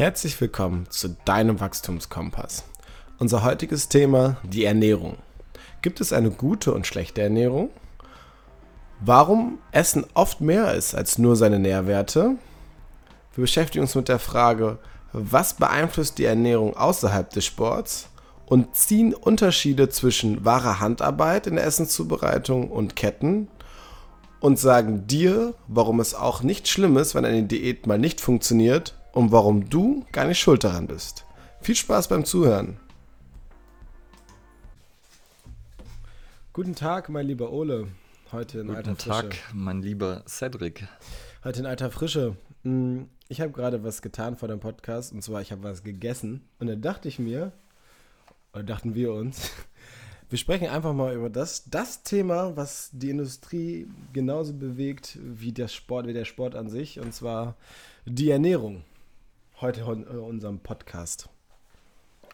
Herzlich willkommen zu deinem Wachstumskompass. Unser heutiges Thema, die Ernährung. Gibt es eine gute und schlechte Ernährung? Warum Essen oft mehr ist als nur seine Nährwerte? Wir beschäftigen uns mit der Frage, was beeinflusst die Ernährung außerhalb des Sports? Und ziehen Unterschiede zwischen wahrer Handarbeit in der Essenszubereitung und Ketten und sagen dir, warum es auch nicht schlimm ist, wenn eine Diät mal nicht funktioniert und warum du gar nicht schuld daran bist. Viel Spaß beim Zuhören. Guten Tag, mein lieber Ole. Heute in Guten alter Tag, Frische. mein lieber Cedric. Heute in alter Frische. Hm, Ich habe gerade was getan vor dem Podcast und zwar ich habe was gegessen und dann dachte ich mir, oder dachten wir uns, wir sprechen einfach mal über das, das Thema, was die Industrie genauso bewegt wie der Sport, wie der Sport an sich und zwar die Ernährung. Heute in äh, unserem Podcast.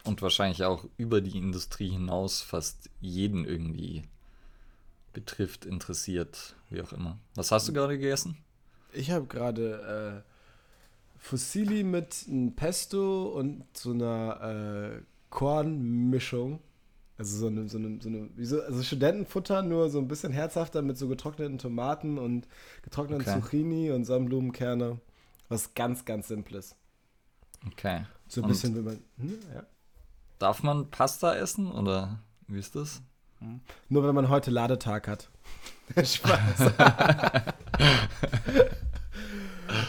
Und wahrscheinlich auch über die Industrie hinaus fast jeden irgendwie betrifft, interessiert, wie auch immer. Was hast du gerade gegessen? Ich habe gerade äh, Fusilli mit einem Pesto und so einer äh, Kornmischung. Also so eine, so eine, so eine so, also Studentenfutter, nur so ein bisschen herzhafter mit so getrockneten Tomaten und getrockneten Okay. Zucchini und Sonnenblumenkerne. Was ganz, ganz Simples. Okay. So ein Und bisschen, wenn man. Hm, ja. Darf man Pasta essen oder wie ist das? Nur wenn man heute Ladetag hat. Spaß.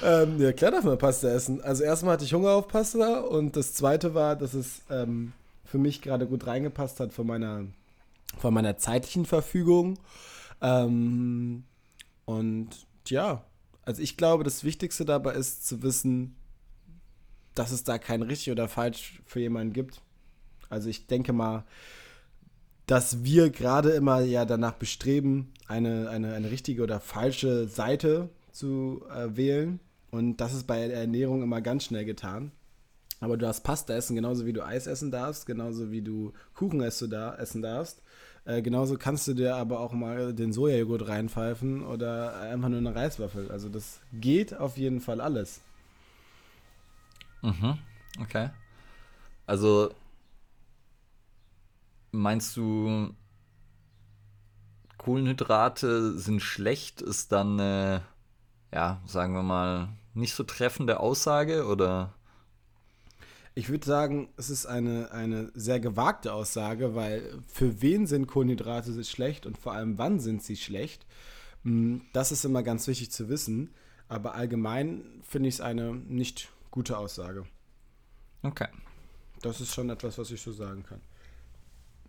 ähm, ja, klar darf man Pasta essen. Also erstmal hatte ich Hunger auf Pasta und das zweite war, dass es ähm, für mich gerade gut reingepasst hat von meiner, von meiner zeitlichen Verfügung. Ähm, und ja, also ich glaube, das Wichtigste dabei ist zu wissen, dass es da kein richtig oder falsch für jemanden gibt. Also ich denke mal, dass wir gerade immer ja danach bestreben, eine, eine, eine richtige oder falsche Seite zu äh, wählen. Und das ist bei der Ernährung immer ganz schnell getan. Aber du darfst Pasta essen, genauso wie du Eis essen darfst, genauso wie du Kuchen essen darfst. Äh, genauso kannst du dir aber auch mal den Sojajoghurt reinpfeifen oder einfach nur eine Reiswaffel. Also das geht auf jeden Fall alles. Mhm. Okay. Also meinst du, Kohlenhydrate sind schlecht, ist dann eine, ja, sagen wir mal, nicht so treffende Aussage oder? Ich würde sagen, es ist eine, eine sehr gewagte Aussage, weil für wen sind Kohlenhydrate schlecht und vor allem wann sind sie schlecht? Mm, Das ist immer ganz wichtig zu wissen. Aber allgemein finde ich es eine nicht gute Aussage. Okay. Das ist schon etwas, was ich so sagen kann.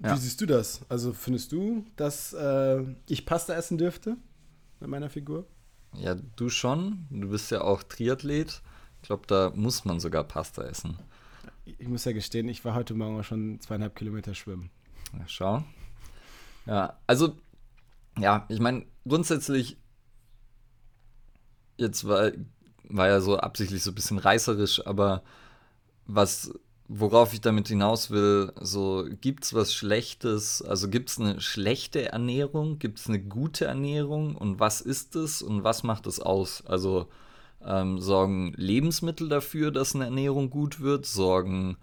Ja. Wie siehst du das? Also findest du, dass äh, ich Pasta essen dürfte mit meiner Figur? Ja, du schon. Du bist ja auch Triathlet. Ich glaube, da muss man sogar Pasta essen. Ich muss ja gestehen, ich war heute Morgen auch schon zweieinhalb Kilometer schwimmen. Ja, schau. Ja, also, ja, ich meine, grundsätzlich, jetzt war, war ja so absichtlich so ein bisschen reißerisch, aber was, worauf ich damit hinaus will, so, gibt's was Schlechtes? Also, gibt's eine schlechte Ernährung? Gibt's eine gute Ernährung? Und was ist es und was macht es aus? Also, ähm, sorgen Lebensmittel dafür, dass eine Ernährung gut wird? Sorgen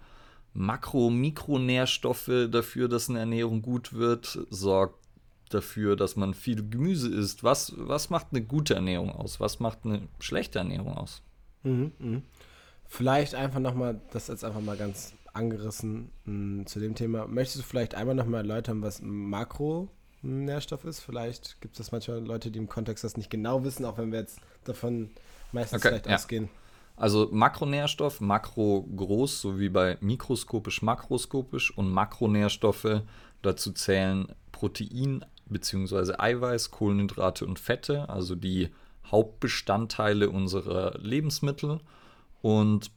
Makro-, Mikronährstoffe dafür, dass eine Ernährung gut wird? Sorgt dafür, dass man viel Gemüse isst? Was, was macht eine gute Ernährung aus? Was macht eine schlechte Ernährung aus? Mhm, mhm. Vielleicht einfach nochmal, das jetzt einfach mal ganz angerissen mh, zu dem Thema. Möchtest du vielleicht einmal nochmal erläutern, was Makronährstoff ist? Vielleicht gibt es das manchmal Leute, die im Kontext das nicht genau wissen, auch wenn wir jetzt davon meistens Okay, vielleicht ja. ausgehen. Also Makronährstoff, Makro groß, so wie bei mikroskopisch, makroskopisch und Makronährstoffe, dazu zählen Protein bzw. Eiweiß, Kohlenhydrate und Fette, also die Hauptbestandteile unserer Lebensmittel. Und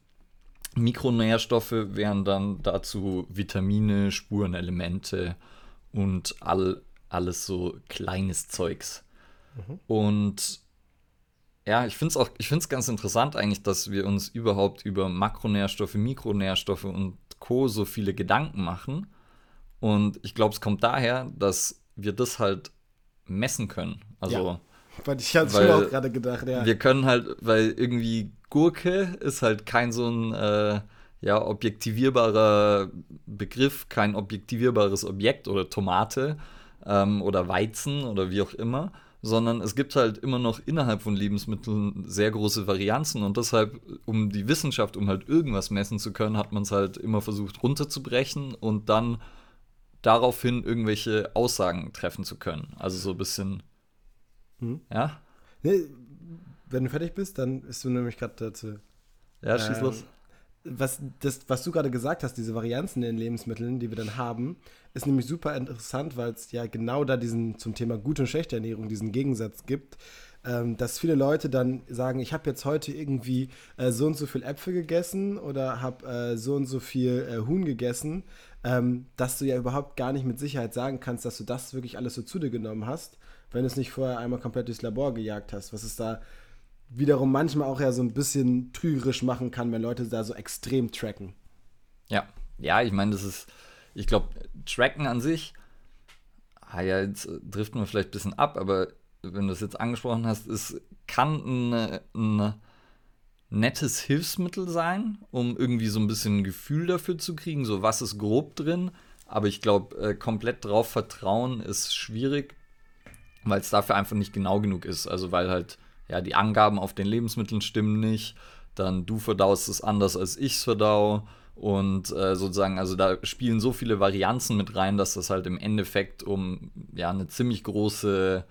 Mikronährstoffe wären dann dazu Vitamine, Spurenelemente und all, alles so kleines Zeugs. Und ja, ich finde es auch, ich finde es ganz interessant eigentlich, dass wir uns überhaupt über Makronährstoffe, Mikronährstoffe und Co. so viele Gedanken machen. Und ich glaube, es kommt daher, dass wir das halt messen können. Also Ja. Ich hatte schon auch gerade gedacht, ja. Wir können halt, weil irgendwie Gurke ist halt kein so ein äh, ja, objektivierbarer Begriff, kein objektivierbares Objekt oder Tomate ähm, oder Weizen oder wie auch immer, sondern es gibt halt immer noch innerhalb von Lebensmitteln sehr große Varianzen und deshalb, um die Wissenschaft, um halt irgendwas messen zu können, hat man es halt immer versucht runterzubrechen und dann daraufhin irgendwelche Aussagen treffen zu können. Also so ein bisschen. Hm? Ja? Nee, wenn du fertig bist, dann bist du nämlich gerade dazu. Ja, schieß ähm, los. Was, das, was du gerade gesagt hast, diese Varianzen in den Lebensmitteln, die wir dann haben, ist nämlich super interessant, weil es ja genau da diesen zum Thema gute und schlechte Ernährung diesen Gegensatz gibt. Ähm, dass viele Leute dann sagen, ich habe jetzt heute irgendwie äh, so und so viel Äpfel gegessen oder habe äh, so und so viel äh, Huhn gegessen, ähm, dass du ja überhaupt gar nicht mit Sicherheit sagen kannst, dass du das wirklich alles so zu dir genommen hast, wenn du es nicht vorher einmal komplett durchs Labor gejagt hast. Was es da wiederum manchmal auch ja so ein bisschen trügerisch machen kann, wenn Leute da so extrem tracken. Ja, ja, ich meine, das ist, ich glaube, Tracken an sich, ah ja, jetzt trifft man vielleicht ein bisschen ab, aber wenn du es jetzt angesprochen hast, es kann ein, ein nettes Hilfsmittel sein, um irgendwie so ein bisschen ein Gefühl dafür zu kriegen, so was ist grob drin. Aber ich glaube, äh, komplett drauf vertrauen ist schwierig, weil es dafür einfach nicht genau genug ist. Also weil halt, ja, die Angaben auf den Lebensmitteln stimmen nicht. Dann du verdaust es anders als ich es verdau. Und äh, sozusagen, also da spielen so viele Varianzen mit rein, dass das halt im Endeffekt um ja eine ziemlich große,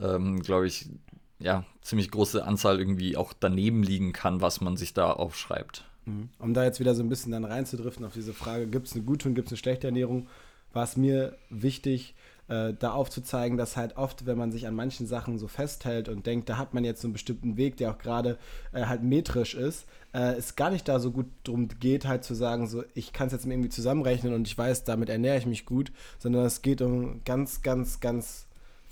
ähm, glaube ich, ja, ziemlich große Anzahl irgendwie auch daneben liegen kann, was man sich da aufschreibt. Mhm. Um da jetzt wieder so ein bisschen dann reinzudriften auf diese Frage, gibt es eine gute und gibt es eine schlechte Ernährung, war es mir wichtig, äh, da aufzuzeigen, dass halt oft, wenn man sich an manchen Sachen so festhält und denkt, da hat man jetzt so einen bestimmten Weg, der auch gerade äh, halt metrisch ist, äh, es gar nicht da so gut drum geht, halt zu sagen, so ich kann es jetzt irgendwie zusammenrechnen und ich weiß, damit ernähre ich mich gut, sondern es geht um ganz, ganz, ganz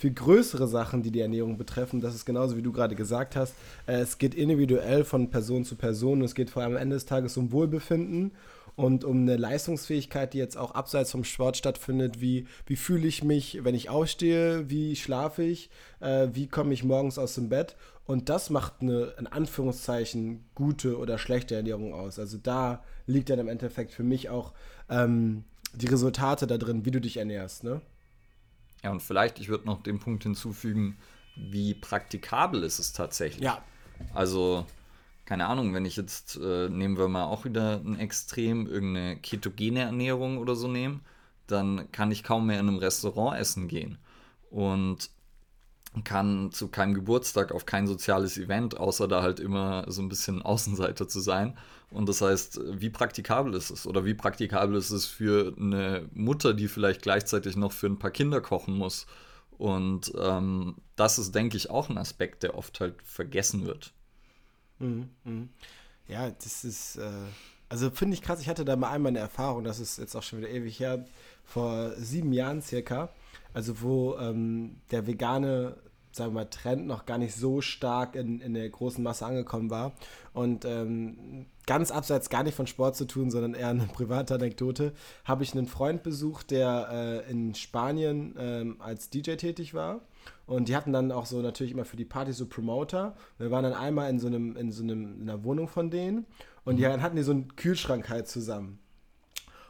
viel größere Sachen, die die Ernährung betreffen. Das ist genauso, wie du gerade gesagt hast. Äh, es geht individuell von Person zu Person. Es geht vor allem am Ende des Tages um Wohlbefinden und um eine Leistungsfähigkeit, die jetzt auch abseits vom Sport stattfindet, wie, wie fühle ich mich, wenn ich aufstehe, wie schlafe ich, äh, wie komme ich morgens aus dem Bett. Und das macht eine, in Anführungszeichen, gute oder schlechte Ernährung aus. Also da liegt dann im Endeffekt für mich auch ähm, die Resultate da drin, wie du dich ernährst. Ne? Ja, und vielleicht, ich würde noch den Punkt hinzufügen, wie praktikabel ist es tatsächlich. Ja. Also, keine Ahnung, wenn ich jetzt, äh, nehmen wir mal auch wieder ein Extrem, irgendeine ketogene Ernährung oder so nehmen, dann kann ich kaum mehr in einem Restaurant essen gehen. Und kann zu keinem Geburtstag, auf kein soziales Event, außer da halt immer so ein bisschen Außenseiter zu sein. Und das heißt, wie praktikabel ist es? Oder wie praktikabel ist es für eine Mutter, die vielleicht gleichzeitig noch für ein paar Kinder kochen muss? Und ähm, das ist, denke ich, auch ein Aspekt, der oft halt vergessen wird. Mhm, mh. Ja, das ist, äh, also finde ich krass, ich hatte da mal einmal eine Erfahrung, das ist jetzt auch schon wieder ewig her, vor sieben Jahren circa, also wo ähm, der vegane sagen wir mal, Trend noch gar nicht so stark in, in der großen Masse angekommen war. Und ähm, ganz abseits gar nicht von Sport zu tun, sondern eher eine private Anekdote, habe ich einen Freund besucht, der äh, in Spanien ähm, als DJ tätig war. Und die hatten dann auch so natürlich immer für die Party so Promoter. Wir waren dann einmal in so einem, in so einem, in einer Wohnung von denen und die mhm. hatten die so einen Kühlschrank halt zusammen.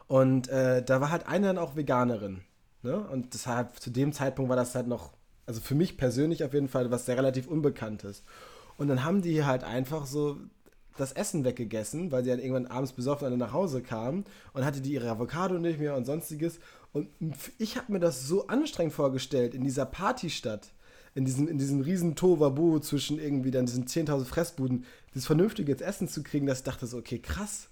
Und äh, da war halt eine dann auch Veganerin. Ne? Und deshalb zu dem Zeitpunkt war das halt noch also für mich persönlich auf jeden Fall, was sehr relativ unbekannt ist. Und dann haben die halt einfach so das Essen weggegessen, weil sie dann irgendwann abends besoffen nach Hause kamen und hatte die ihre Avocado nicht mehr und sonstiges. Und ich habe mir das so anstrengend vorgestellt in dieser Partystadt, in diesem, in diesem riesen Tovabu zwischen irgendwie dann diesen 10.000 Fressbuden, dieses vernünftige Essen zu kriegen, dass ich dachte so, okay, krass.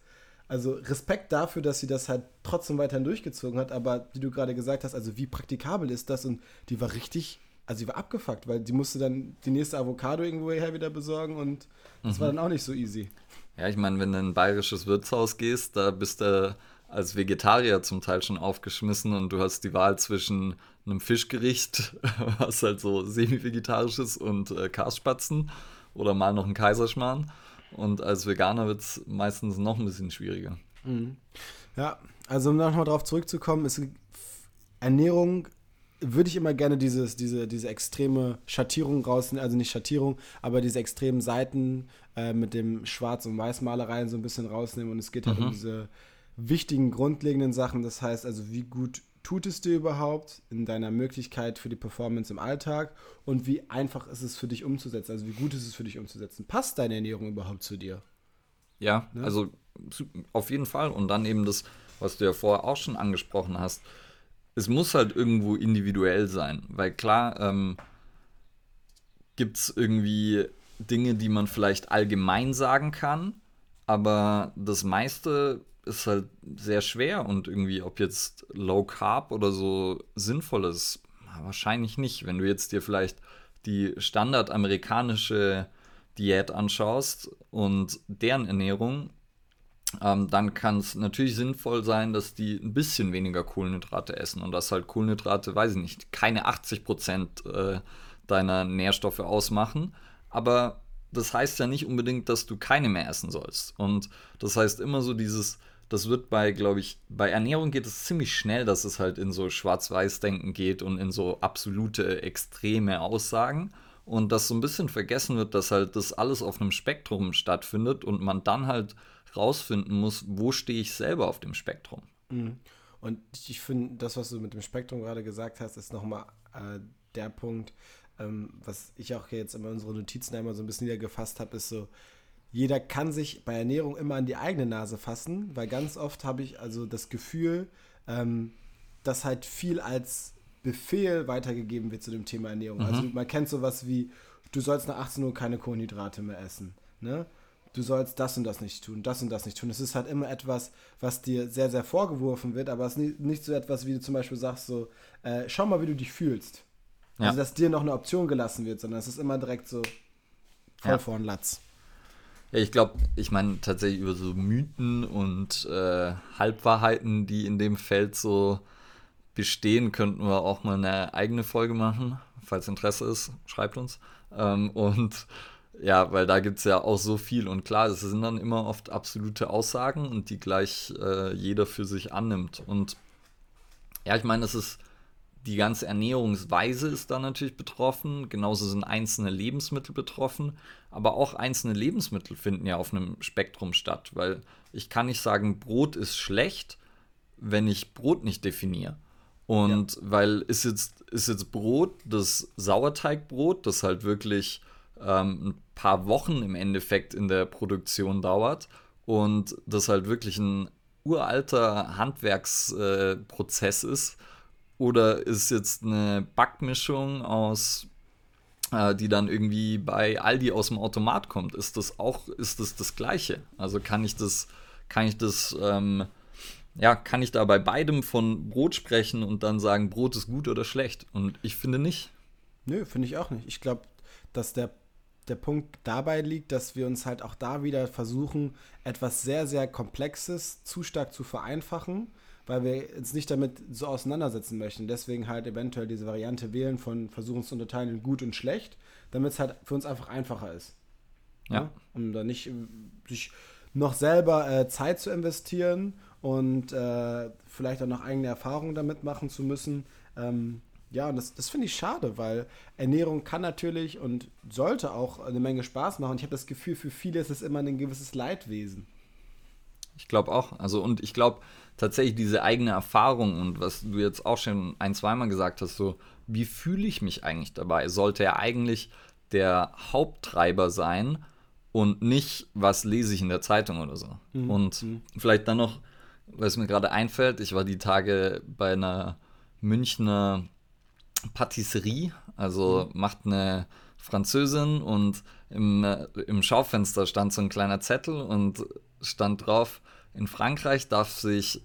Also Respekt dafür, dass sie das halt trotzdem weiterhin durchgezogen hat, aber wie du gerade gesagt hast, also wie praktikabel ist das und die war richtig also sie war abgefuckt, weil die musste dann die nächste Avocado irgendwoher wieder besorgen und das mhm. war dann auch nicht so easy. Ja, ich meine, wenn du in ein bayerisches Wirtshaus gehst, da bist du als Vegetarier zum Teil schon aufgeschmissen und du hast die Wahl zwischen einem Fischgericht, was halt so semi-vegetarisch ist, und äh, Karspatzen oder mal noch ein Kaiserschmarrn. Und als Veganer wird es meistens noch ein bisschen schwieriger. Mhm. Ja, also um nochmal darauf zurückzukommen, ist Ernährung würde ich immer gerne dieses, diese, diese extreme Schattierung rausnehmen, also nicht Schattierung, aber diese extremen Seiten äh, mit dem Schwarz- und Weißmalereien so ein bisschen rausnehmen. Und es geht halt mhm. um diese wichtigen, grundlegenden Sachen. Das heißt also, wie gut tut es dir überhaupt in deiner Möglichkeit für die Performance im Alltag und wie einfach ist es für dich umzusetzen? Also wie gut ist es für dich umzusetzen? Passt deine Ernährung überhaupt zu dir? Ja, ne? also auf jeden Fall. Und dann eben das, was du ja vorher auch schon angesprochen hast. Es muss halt irgendwo individuell sein, weil klar ähm, gibt es irgendwie Dinge, die man vielleicht allgemein sagen kann, aber das meiste ist halt sehr schwer und irgendwie, ob jetzt Low Carb oder so sinnvoll ist, wahrscheinlich nicht. Wenn du jetzt dir vielleicht die standardamerikanische Diät anschaust und deren Ernährung, ähm, dann kann es natürlich sinnvoll sein, dass die ein bisschen weniger Kohlenhydrate essen und dass halt Kohlenhydrate, weiß ich nicht, keine 80 Prozent äh, deiner Nährstoffe ausmachen. Aber das heißt ja nicht unbedingt, dass du keine mehr essen sollst. Und das heißt immer so dieses, das wird bei, glaube ich, bei Ernährung geht es ziemlich schnell, dass es halt in so Schwarz-Weiß-Denken geht und in so absolute extreme Aussagen. Und dass so ein bisschen vergessen wird, dass halt das alles auf einem Spektrum stattfindet und man dann halt rausfinden muss, wo stehe ich selber auf dem Spektrum. Mhm. Und ich finde, das, was du mit dem Spektrum gerade gesagt hast, ist nochmal äh, der Punkt, ähm, was ich auch jetzt in unsere Notizen einmal so ein bisschen niedergefasst habe, ist so, jeder kann sich bei Ernährung immer an die eigene Nase fassen, weil ganz oft habe ich also das Gefühl, ähm, dass halt viel als Befehl weitergegeben wird zu dem Thema Ernährung. Mhm. Also man kennt sowas wie, du sollst nach 18 Uhr keine Kohlenhydrate mehr essen. Ne? Du sollst das und das nicht tun, das und das nicht tun. Es ist halt immer etwas, was dir sehr, sehr vorgeworfen wird, aber es ist nicht so etwas, wie du zum Beispiel sagst, so, äh, schau mal, wie du dich fühlst. Ja. Also, dass dir noch eine Option gelassen wird, sondern es ist immer direkt so voll ja. vor den Latz. Ja, ich glaube, ich meine tatsächlich über so Mythen und äh, Halbwahrheiten, die in dem Feld so bestehen, könnten wir auch mal eine eigene Folge machen. Falls Interesse ist, schreibt uns. Ähm, und ja, weil da gibt es ja auch so viel. Und klar, es sind dann immer oft absolute Aussagen und die gleich äh, jeder für sich annimmt. Und ja, ich meine, es ist die ganze Ernährungsweise ist da natürlich betroffen, genauso sind einzelne Lebensmittel betroffen, aber auch einzelne Lebensmittel finden ja auf einem Spektrum statt, weil ich kann nicht sagen, Brot ist schlecht, wenn ich Brot nicht definiere. Und ja. weil ist jetzt, ist jetzt Brot, das Sauerteigbrot, das halt wirklich ähm, ein paar Wochen im Endeffekt in der Produktion dauert und das halt wirklich ein uralter Handwerksprozess äh, ist, oder ist jetzt eine Backmischung aus, äh, die dann irgendwie bei Aldi aus dem Automat kommt? Ist das auch, ist das das Gleiche? Also kann ich das, kann ich das, ähm, ja, kann ich da bei beidem von Brot sprechen und dann sagen, Brot ist gut oder schlecht? Und ich finde nicht. Nö, finde ich auch nicht. Ich glaube, dass der, der Punkt dabei liegt, dass wir uns halt auch da wieder versuchen, etwas sehr, sehr Komplexes zu stark zu vereinfachen weil wir uns nicht damit so auseinandersetzen möchten. Deswegen halt eventuell diese Variante wählen von versuchen zu unterteilen in gut und schlecht, damit es halt für uns einfach einfacher ist. Ja. ja? Um da nicht sich noch selber äh, Zeit zu investieren und äh, vielleicht auch noch eigene Erfahrungen damit machen zu müssen. Ähm, ja, und das, das finde ich schade, weil Ernährung kann natürlich und sollte auch eine Menge Spaß machen. Ich habe das Gefühl, für viele ist es immer ein gewisses Leidwesen. Glaube auch. Also, und ich glaube, tatsächlich diese eigene Erfahrung und was du jetzt auch schon ein, zweimal gesagt hast, so, wie fühle ich mich eigentlich dabei? Sollte er eigentlich der Haupttreiber sein und nicht, was lese ich in der Zeitung oder so. Mhm. Und mhm. vielleicht dann noch, weil es mir gerade einfällt, ich war die Tage bei einer Münchner Patisserie, also mhm. macht eine Französin und im, äh, im Schaufenster stand so ein kleiner Zettel und stand drauf, in Frankreich darf sich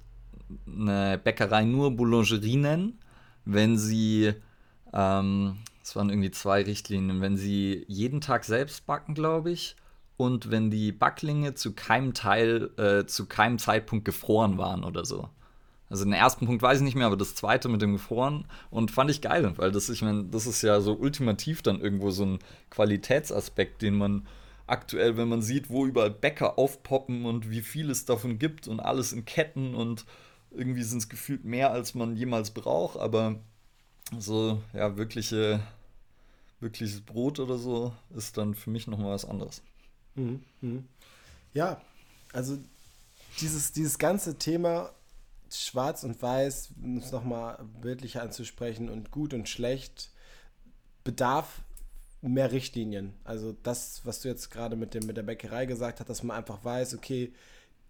eine Bäckerei nur Boulangerie nennen, wenn sie, ähm, das waren irgendwie zwei Richtlinien, wenn sie jeden Tag selbst backen, glaube ich, und wenn die Backlinge zu keinem Teil, äh, zu keinem Zeitpunkt gefroren waren oder so. Also den ersten Punkt weiß ich nicht mehr, aber das zweite mit dem Gefroren und fand ich geil, weil das, ich meine, das ist ja so ultimativ dann irgendwo so ein Qualitätsaspekt, den man aktuell, wenn man sieht, wo überall Bäcker aufpoppen und wie viel es davon gibt und alles in Ketten und irgendwie sind es gefühlt mehr, als man jemals braucht, aber so, ja, wirkliche, wirkliches Brot oder so ist dann für mich nochmal was anderes. Mhm, mhm. Ja, also dieses, dieses ganze Thema Schwarz und Weiß, um es nochmal bildlich anzusprechen, und gut und schlecht, bedarf mehr Richtlinien. Also das, was du jetzt gerade mit, dem, mit der Bäckerei gesagt hast, dass man einfach weiß, okay,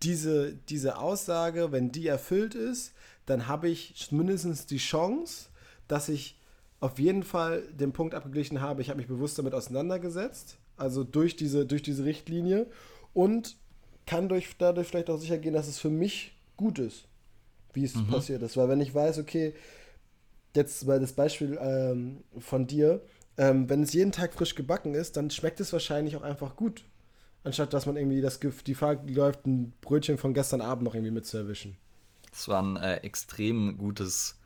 diese, diese Aussage, wenn die erfüllt ist, dann habe ich mindestens die Chance, dass ich auf jeden Fall den Punkt abgeglichen habe, ich habe mich bewusst damit auseinandergesetzt, also durch diese, durch diese Richtlinie und kann durch, dadurch vielleicht auch sicher gehen, dass es für mich gut ist, wie es mhm. passiert ist. Weil wenn ich weiß, okay, jetzt mal das Beispiel ähm, von dir, ähm, wenn es jeden Tag frisch gebacken ist, dann schmeckt es wahrscheinlich auch einfach gut. Anstatt dass man irgendwie das die Gefahr läuft, ein Brötchen von gestern Abend noch irgendwie mitzuerwischen. Das war ein äh, extrem gutes,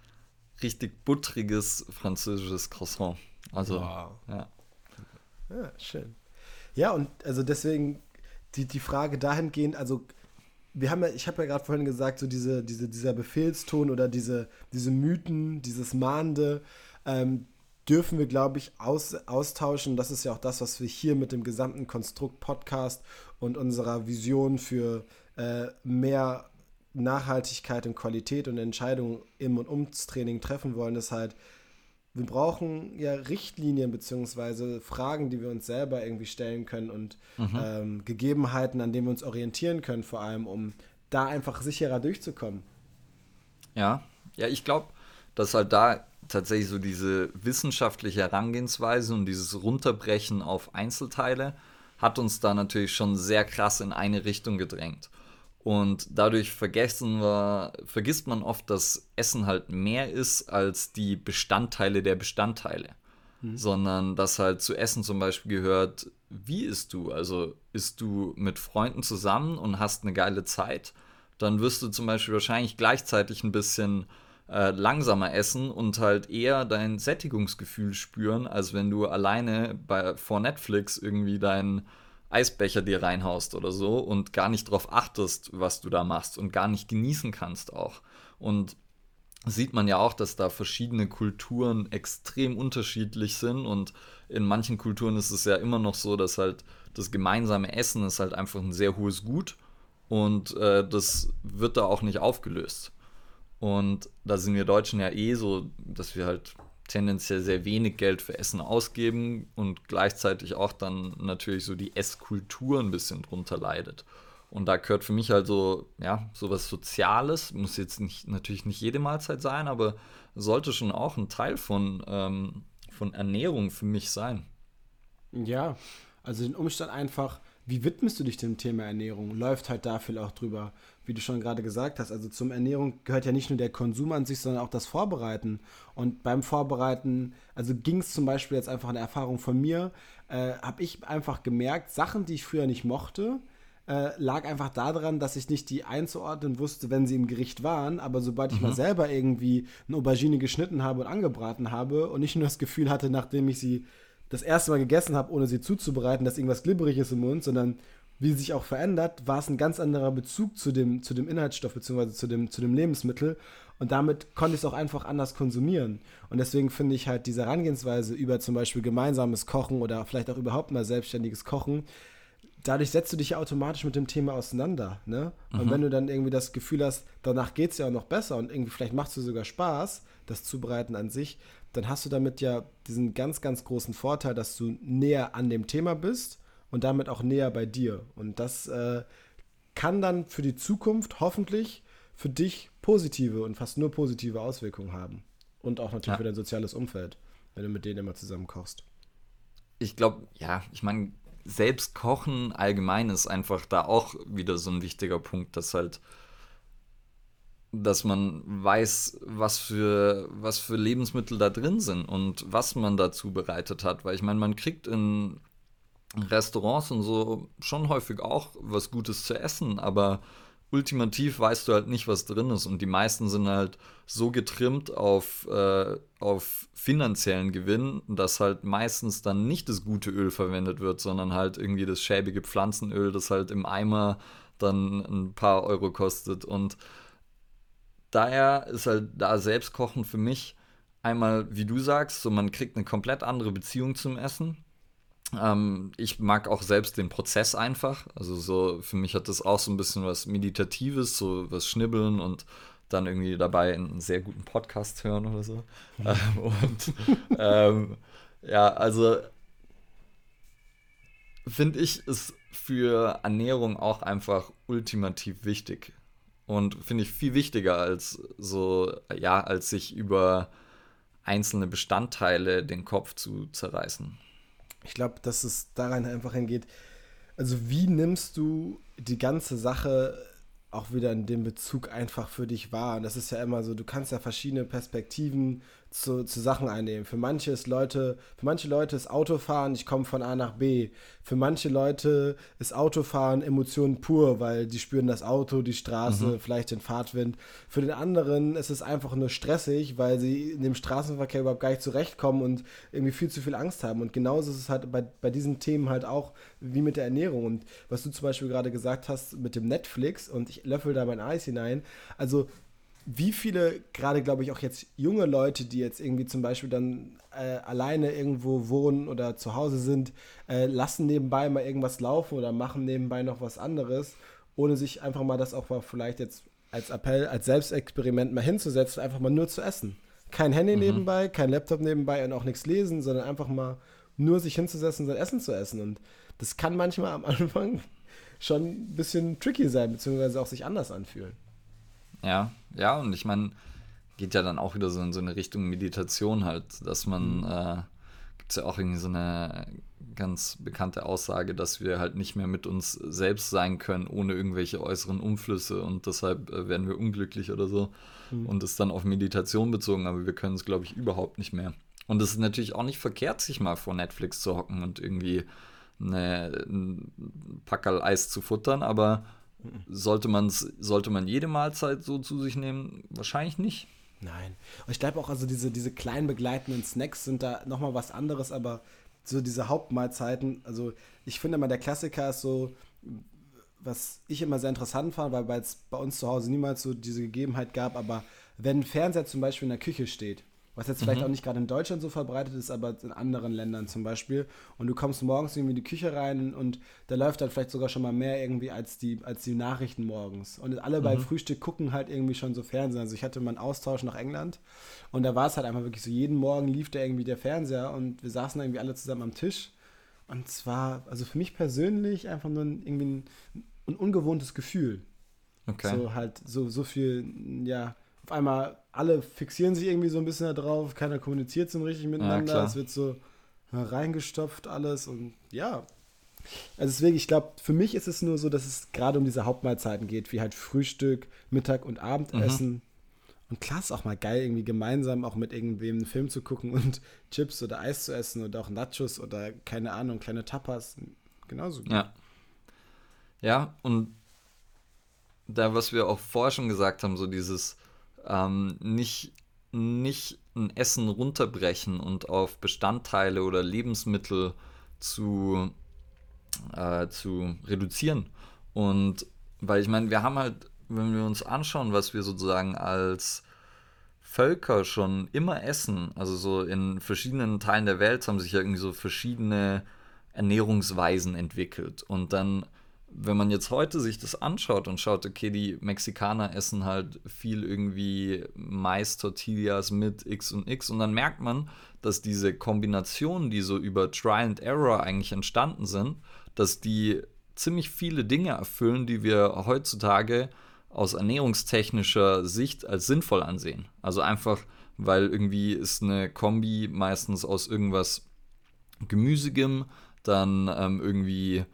richtig buttriges französisches Croissant. Also, wow. ja. Ja, schön. Ja, und also deswegen die, die Frage dahingehend, also wir haben ja, ich habe ja gerade vorhin gesagt, so diese, diese, dieser Befehlston oder diese, diese Mythen, dieses Mahnende, ähm, dürfen wir, glaube ich, aus, austauschen. Das ist ja auch das, was wir hier mit dem gesamten Konstrukt Podcast und unserer Vision für äh, mehr Nachhaltigkeit und Qualität und Entscheidungen im und ums Training treffen wollen, ist halt, wir brauchen ja Richtlinien beziehungsweise Fragen, die wir uns selber irgendwie stellen können und mhm. ähm, Gegebenheiten, an denen wir uns orientieren können, vor allem, um da einfach sicherer durchzukommen. Ja, ja, ich glaube, dass halt da tatsächlich so diese wissenschaftliche Herangehensweise und dieses Runterbrechen auf Einzelteile hat uns da natürlich schon sehr krass in eine Richtung gedrängt. Und dadurch vergessen wir, vergisst man oft, dass Essen halt mehr ist als die Bestandteile der Bestandteile. Mhm. Sondern dass halt zu Essen zum Beispiel gehört, wie isst du? Also isst du mit Freunden zusammen und hast eine geile Zeit, dann wirst du zum Beispiel wahrscheinlich gleichzeitig ein bisschen äh, langsamer essen und halt eher dein Sättigungsgefühl spüren, als wenn du alleine bei, vor Netflix irgendwie deinen Eisbecher dir reinhaust oder so und gar nicht darauf achtest, was du da machst und gar nicht genießen kannst auch. Und sieht man ja auch, dass da verschiedene Kulturen extrem unterschiedlich sind und in manchen Kulturen ist es ja immer noch so, dass halt das gemeinsame Essen ist halt einfach ein sehr hohes Gut und äh, das wird da auch nicht aufgelöst. Und da sind wir Deutschen ja eh so, dass wir halt tendenziell sehr wenig Geld für Essen ausgeben und gleichzeitig auch dann natürlich so die Esskultur ein bisschen drunter leidet. Und da gehört für mich halt so, ja, sowas Soziales, muss jetzt nicht, natürlich nicht jede Mahlzeit sein, aber sollte schon auch ein Teil von, ähm, von Ernährung für mich sein. Ja, also den Umstand einfach, wie widmest du dich dem Thema Ernährung? Läuft halt dafür auch drüber, wie du schon gerade gesagt hast. Also zum Ernährung gehört ja nicht nur der Konsum an sich, sondern auch das Vorbereiten. Und beim Vorbereiten, also ging es zum Beispiel jetzt einfach eine Erfahrung von mir, äh, habe ich einfach gemerkt, Sachen, die ich früher nicht mochte, äh, lag einfach daran, dass ich nicht die einzuordnen wusste, wenn sie im Gericht waren. Aber sobald ich mhm. mal selber irgendwie eine Aubergine geschnitten habe und angebraten habe und nicht nur das Gefühl hatte, nachdem ich sie das erste Mal gegessen habe, ohne sie zuzubereiten, dass irgendwas glibberig ist im Mund, sondern wie sich auch verändert, war es ein ganz anderer Bezug zu dem, zu dem Inhaltsstoff bzw. Zu dem, zu dem Lebensmittel. Und damit konnte ich es auch einfach anders konsumieren. Und deswegen finde ich halt diese Herangehensweise über zum Beispiel gemeinsames Kochen oder vielleicht auch überhaupt mal selbstständiges Kochen, dadurch setzt du dich ja automatisch mit dem Thema auseinander. Ne? Und mhm. wenn du dann irgendwie das Gefühl hast, danach geht es ja auch noch besser und irgendwie vielleicht macht es dir sogar Spaß, das Zubereiten an sich, dann hast du damit ja diesen ganz, ganz großen Vorteil, dass du näher an dem Thema bist und damit auch näher bei dir. Und das äh, kann dann für die Zukunft hoffentlich für dich positive und fast nur positive Auswirkungen haben. Und auch natürlich ja. für dein soziales Umfeld, wenn du mit denen immer zusammen kochst. Ich glaube, ja, ich meine, selbst Kochen allgemein ist einfach da auch wieder so ein wichtiger Punkt, dass halt dass man weiß, was für, was für Lebensmittel da drin sind und was man da zubereitet hat. Weil ich meine, man kriegt in Restaurants und so schon häufig auch was Gutes zu essen, aber ultimativ weißt du halt nicht, was drin ist. Und die meisten sind halt so getrimmt auf, äh, auf finanziellen Gewinn, dass halt meistens dann nicht das gute Öl verwendet wird, sondern halt irgendwie das schäbige Pflanzenöl, das halt im Eimer dann ein paar Euro kostet. Und daher ist halt da Selbstkochen für mich einmal, wie du sagst, so man kriegt eine komplett andere Beziehung zum Essen. Ähm, ich mag auch selbst den Prozess einfach. Also so, für mich hat das auch so ein bisschen was Meditatives, so was Schnibbeln und dann irgendwie dabei einen sehr guten Podcast hören oder so. Mhm. Ähm, und ähm, ja, also finde ich, ist für Ernährung auch einfach ultimativ wichtig. Und finde ich viel wichtiger als so, ja, als sich über einzelne Bestandteile den Kopf zu zerreißen. Ich glaube, dass es daran einfach hingeht, also wie nimmst du die ganze Sache auch wieder in dem Bezug einfach für dich wahr? Und das ist ja immer so, du kannst ja verschiedene Perspektiven zu, zu Sachen einnehmen. Für manche ist Leute, für manche Leute ist Autofahren, ich komme von A nach B. Für manche Leute ist Autofahren Emotionen pur, weil die spüren das Auto, die Straße, mhm. vielleicht den Fahrtwind. Für den anderen ist es einfach nur stressig, weil sie in dem Straßenverkehr überhaupt gar nicht zurechtkommen und irgendwie viel zu viel Angst haben. Und genauso ist es halt bei, bei diesen Themen halt auch wie mit der Ernährung. Und was du zum Beispiel gerade gesagt hast mit dem Netflix und ich löffel da mein Eis hinein. Also wie viele, gerade glaube ich auch jetzt junge Leute, die jetzt irgendwie zum Beispiel dann äh, alleine irgendwo wohnen oder zu Hause sind, äh, lassen nebenbei mal irgendwas laufen oder machen nebenbei noch was anderes, ohne sich einfach mal das auch mal vielleicht jetzt als Appell, als Selbstexperiment mal hinzusetzen, einfach mal nur zu essen. Kein Handy mhm. nebenbei, kein Laptop nebenbei und auch nichts lesen, sondern einfach mal nur sich hinzusetzen, sein Essen zu essen. Und das kann manchmal am Anfang schon ein bisschen tricky sein, beziehungsweise auch sich anders anfühlen. Ja, ja, und ich meine, geht ja dann auch wieder so in so eine Richtung Meditation halt, dass man, mhm. äh, gibt es ja auch irgendwie so eine ganz bekannte Aussage, dass wir halt nicht mehr mit uns selbst sein können, ohne irgendwelche äußeren Umflüsse und deshalb äh, werden wir unglücklich oder so. Mhm. Und ist dann auf Meditation bezogen, aber wir können es, glaube ich, überhaupt nicht mehr. Und es ist natürlich auch nicht verkehrt, sich mal vor Netflix zu hocken und irgendwie eine, ein Packerl Eis zu futtern, aber sollte, man's, sollte man jede Mahlzeit so zu sich nehmen? Wahrscheinlich nicht. Nein. Und ich glaube auch, also diese, diese kleinen begleitenden Snacks sind da nochmal was anderes, aber so diese Hauptmahlzeiten, also ich finde mal, der Klassiker ist so, was ich immer sehr interessant fand, weil es bei uns zu Hause niemals so diese Gegebenheit gab, aber wenn ein Fernseher zum Beispiel in der Küche steht was jetzt vielleicht mhm. auch nicht gerade in Deutschland so verbreitet ist, aber in anderen Ländern zum Beispiel. Und du kommst morgens irgendwie in die Küche rein und da läuft dann vielleicht sogar schon mal mehr irgendwie als die, als die Nachrichten morgens. Und alle mhm. beim Frühstück gucken halt irgendwie schon so Fernsehen. Also ich hatte mal einen Austausch nach England und da war es halt einfach wirklich so, jeden Morgen lief da irgendwie der Fernseher und wir saßen irgendwie alle zusammen am Tisch. Und zwar, also für mich persönlich einfach nur ein, irgendwie ein, ein ungewohntes Gefühl. Okay. So halt, so, so viel, ja, auf einmal alle fixieren sich irgendwie so ein bisschen darauf, keiner kommuniziert so richtig miteinander, ja, es wird so reingestopft alles und ja. Also deswegen, ich glaube, für mich ist es nur so, dass es gerade um diese Hauptmahlzeiten geht, wie halt Frühstück, Mittag und Abendessen. Mhm. Und klar ist auch mal geil, irgendwie gemeinsam auch mit irgendwem einen Film zu gucken und Chips oder Eis zu essen oder auch Nachos oder keine Ahnung, kleine Tapas. Genauso gut. Ja. Ja, und da, was wir auch vorher schon gesagt haben, so dieses, ähm, nicht, nicht ein Essen runterbrechen und auf Bestandteile oder Lebensmittel zu, äh, zu reduzieren. Und weil ich meine, wir haben halt, wenn wir uns anschauen, was wir sozusagen als Völker schon immer essen, also so in verschiedenen Teilen der Welt haben sich ja irgendwie so verschiedene Ernährungsweisen entwickelt. Und dann wenn man jetzt heute sich das anschaut und schaut, okay, die Mexikaner essen halt viel irgendwie Mais-Tortillas mit X und X und dann merkt man, dass diese Kombinationen, die so über Try and Error eigentlich entstanden sind, dass die ziemlich viele Dinge erfüllen, die wir heutzutage aus ernährungstechnischer Sicht als sinnvoll ansehen. Also einfach, weil irgendwie ist eine Kombi meistens aus irgendwas Gemüsigem, dann ähm, irgendwie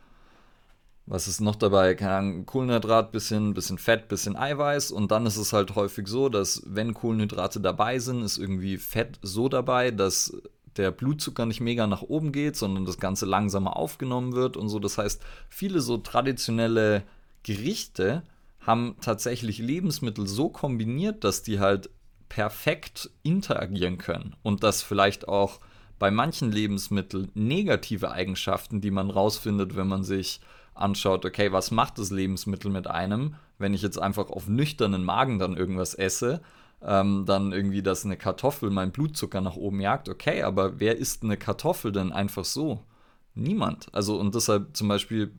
was ist noch dabei? Keine Ahnung, Kohlenhydrat, bisschen, bisschen Fett, bisschen Eiweiß. Und dann ist es halt häufig so, dass wenn Kohlenhydrate dabei sind, ist irgendwie Fett so dabei, dass der Blutzucker nicht mega nach oben geht, sondern das Ganze langsamer aufgenommen wird und so. Das heißt, viele so traditionelle Gerichte haben tatsächlich Lebensmittel so kombiniert, dass die halt perfekt interagieren können und dass vielleicht auch bei manchen Lebensmitteln negative Eigenschaften, die man rausfindet, wenn man sich anschaut, okay, was macht das Lebensmittel mit einem, wenn ich jetzt einfach auf nüchternen Magen dann irgendwas esse, ähm, dann irgendwie, dass eine Kartoffel meinen Blutzucker nach oben jagt, okay, aber wer isst eine Kartoffel denn einfach so? Niemand. Also und deshalb zum Beispiel,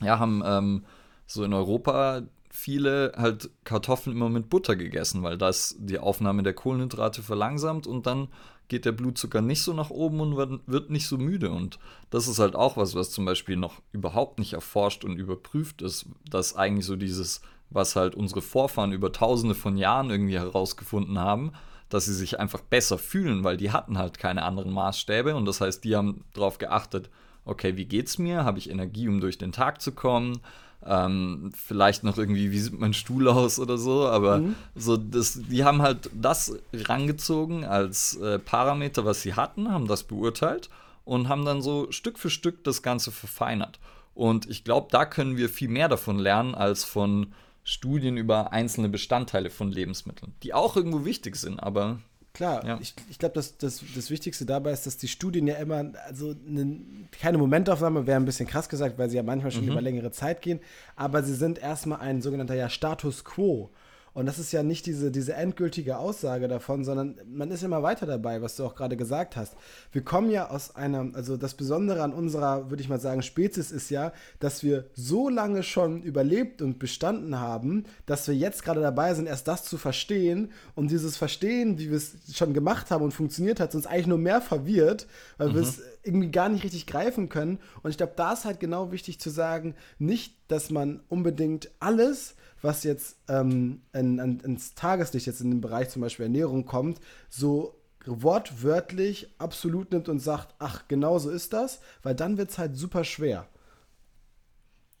ja, haben ähm, so in Europa viele halt Kartoffeln immer mit Butter gegessen, weil das die Aufnahme der Kohlenhydrate verlangsamt und dann geht der Blutzucker nicht so nach oben und wird nicht so müde. Und das ist halt auch was, was zum Beispiel noch überhaupt nicht erforscht und überprüft ist, dass eigentlich so dieses, was halt unsere Vorfahren über tausende von Jahren irgendwie herausgefunden haben, dass sie sich einfach besser fühlen, weil die hatten halt keine anderen Maßstäbe und das heißt, die haben darauf geachtet, okay, wie geht's mir? Habe ich Energie, um durch den Tag zu kommen? Ähm, vielleicht noch irgendwie, wie sieht mein Stuhl aus oder so, aber mhm. so das, die haben halt das rangezogen als äh, Parameter, was sie hatten, haben das beurteilt und haben dann so Stück für Stück das Ganze verfeinert. Und ich glaube, da können wir viel mehr davon lernen als von Studien über einzelne Bestandteile von Lebensmitteln, die auch irgendwo wichtig sind, aber Klar, ja. ich, ich glaube, das, das, das Wichtigste dabei ist, dass die Studien ja immer, also ne, keine Momentaufnahme wäre ein bisschen krass gesagt, weil sie ja manchmal schon mhm. über längere Zeit gehen, aber sie sind erstmal ein sogenannter ja, Status quo. Und das ist ja nicht diese, diese endgültige Aussage davon, sondern man ist immer weiter dabei, was du auch gerade gesagt hast. Wir kommen ja aus einer, also das Besondere an unserer, würde ich mal sagen, Spezies ist ja, dass wir so lange schon überlebt und bestanden haben, dass wir jetzt gerade dabei sind, erst das zu verstehen. Und dieses Verstehen, wie wir es schon gemacht haben und funktioniert hat, uns eigentlich nur mehr verwirrt, weil mhm. wir es irgendwie gar nicht richtig greifen können. Und ich glaube, da ist halt genau wichtig zu sagen, nicht, dass man unbedingt alles was jetzt ähm, in, in, ins Tageslicht jetzt in den Bereich zum Beispiel Ernährung kommt, so wortwörtlich absolut nimmt und sagt, ach, genau so ist das, weil dann wird es halt super schwer.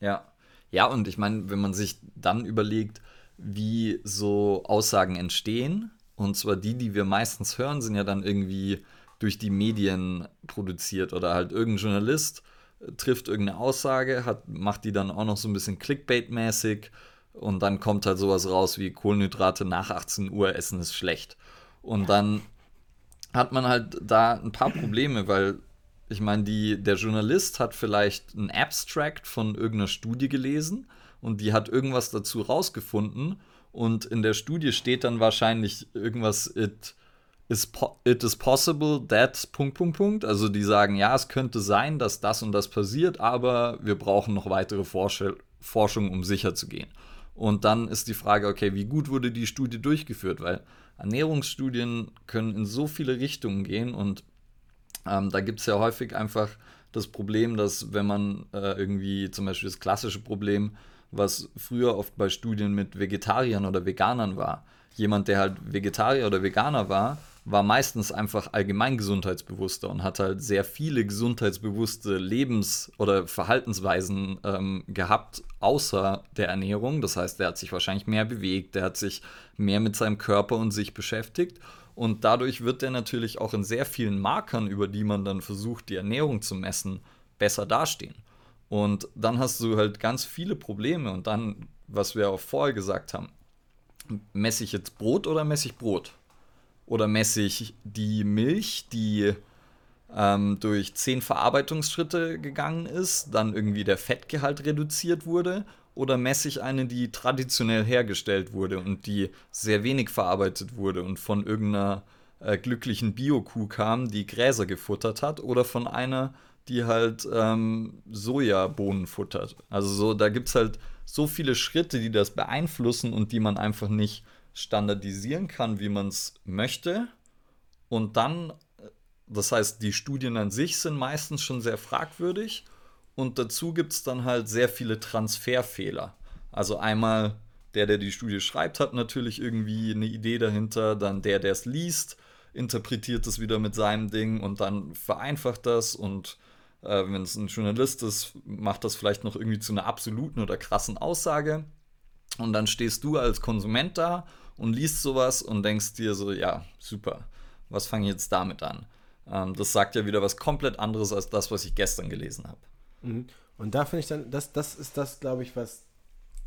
Ja, ja, und ich meine, wenn man sich dann überlegt, wie so Aussagen entstehen, und zwar die, die wir meistens hören, sind ja dann irgendwie durch die Medien produziert oder halt irgendein Journalist trifft irgendeine Aussage, hat, macht die dann auch noch so ein bisschen Clickbait-mäßig und dann kommt halt sowas raus wie Kohlenhydrate nach 18 Uhr essen ist schlecht. Und dann hat man halt da ein paar Probleme, weil ich meine, der Journalist hat vielleicht ein Abstract von irgendeiner Studie gelesen und die hat irgendwas dazu rausgefunden und in der Studie steht dann wahrscheinlich irgendwas, it is, it is possible that, Punkt, Punkt, Punkt. Also die sagen, ja, es könnte sein, dass das und das passiert, aber wir brauchen noch weitere Forschung, um sicher zu gehen. Und dann ist die Frage, okay, wie gut wurde die Studie durchgeführt? Weil Ernährungsstudien können in so viele Richtungen gehen und ähm, da gibt es ja häufig einfach das Problem, dass wenn man äh, irgendwie zum Beispiel das klassische Problem, was früher oft bei Studien mit Vegetariern oder Veganern war, jemand, der halt Vegetarier oder Veganer war, war meistens einfach allgemein gesundheitsbewusster und hat halt sehr viele gesundheitsbewusste Lebens- oder Verhaltensweisen ähm, gehabt, außer der Ernährung. Das heißt, er hat sich wahrscheinlich mehr bewegt, er hat sich mehr mit seinem Körper und sich beschäftigt. Und dadurch wird er natürlich auch in sehr vielen Markern, über die man dann versucht, die Ernährung zu messen, besser dastehen. Und dann hast du halt ganz viele Probleme. Und dann, was wir auch vorher gesagt haben, messe ich jetzt Brot oder messe ich Brot? Oder messe ich die Milch, die ähm, durch zehn Verarbeitungsschritte gegangen ist, dann irgendwie der Fettgehalt reduziert wurde, oder messe ich eine, die traditionell hergestellt wurde und die sehr wenig verarbeitet wurde und von irgendeiner äh, glücklichen Bio-Kuh kam, die Gräser gefuttert hat, oder von einer, die halt ähm, Sojabohnen futtert. Also so, da gibt es halt so viele Schritte, die das beeinflussen und die man einfach nicht standardisieren kann, wie man es möchte. Und dann, das heißt, die Studien an sich sind meistens schon sehr fragwürdig. Und dazu gibt es dann halt sehr viele Transferfehler. Also einmal der, der die Studie schreibt, hat natürlich irgendwie eine Idee dahinter. Dann der, der es liest, interpretiert es wieder mit seinem Ding und dann vereinfacht das. Und äh, wenn es ein Journalist ist, macht das vielleicht noch irgendwie zu einer absoluten oder krassen Aussage. Und dann stehst du als Konsument da und liest sowas und denkst dir so, ja, super, was fange ich jetzt damit an? Ähm, das sagt ja wieder was komplett anderes als das, was ich gestern gelesen habe. Mhm. Und da finde ich dann, das, das ist das, glaube ich, was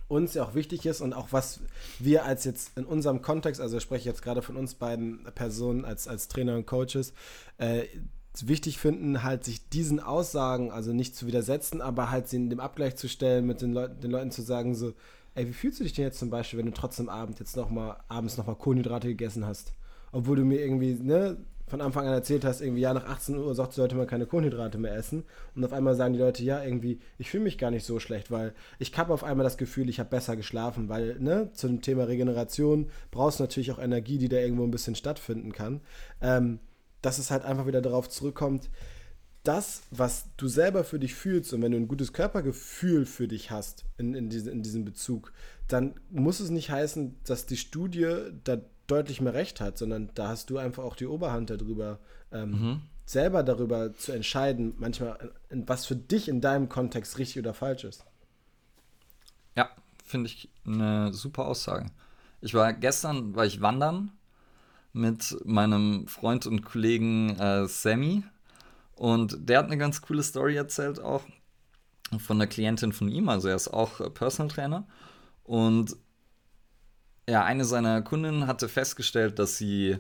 uns ja auch wichtig ist und auch was wir als jetzt in unserem Kontext, also ich spreche jetzt gerade von uns beiden Personen als, als Trainer und Coaches, äh, wichtig finden, halt sich diesen Aussagen, also nicht zu widersetzen, aber halt sie in dem Abgleich zu stellen, mit den, Leut den Leuten zu sagen, so, ey, wie fühlst du dich denn jetzt zum Beispiel, wenn du trotzdem Abend jetzt noch mal, abends nochmal Kohlenhydrate gegessen hast? Obwohl du mir irgendwie, ne, von Anfang an erzählt hast, irgendwie, ja, nach 18 Uhr sagt, sollte man keine Kohlenhydrate mehr essen. Und auf einmal sagen die Leute, ja, irgendwie, ich fühle mich gar nicht so schlecht, weil ich habe auf einmal das Gefühl, ich habe besser geschlafen, weil, ne, zum Thema Regeneration brauchst du natürlich auch Energie, die da irgendwo ein bisschen stattfinden kann. Ähm, dass es halt einfach wieder darauf zurückkommt, das, was du selber für dich fühlst und wenn du ein gutes Körpergefühl für dich hast in, in, diese, in diesem Bezug, dann muss es nicht heißen, dass die Studie da deutlich mehr Recht hat, sondern da hast du einfach auch die Oberhand darüber, ähm, mhm. selber darüber zu entscheiden, manchmal, was für dich in deinem Kontext richtig oder falsch ist. Ja, finde ich eine super Aussage. Ich war gestern, war ich wandern mit meinem Freund und Kollegen äh, Sammy und der hat eine ganz coole Story erzählt auch von der Klientin von ihm, also er ist auch äh, Personal Trainer und ja, eine seiner Kundinnen hatte festgestellt, dass sie,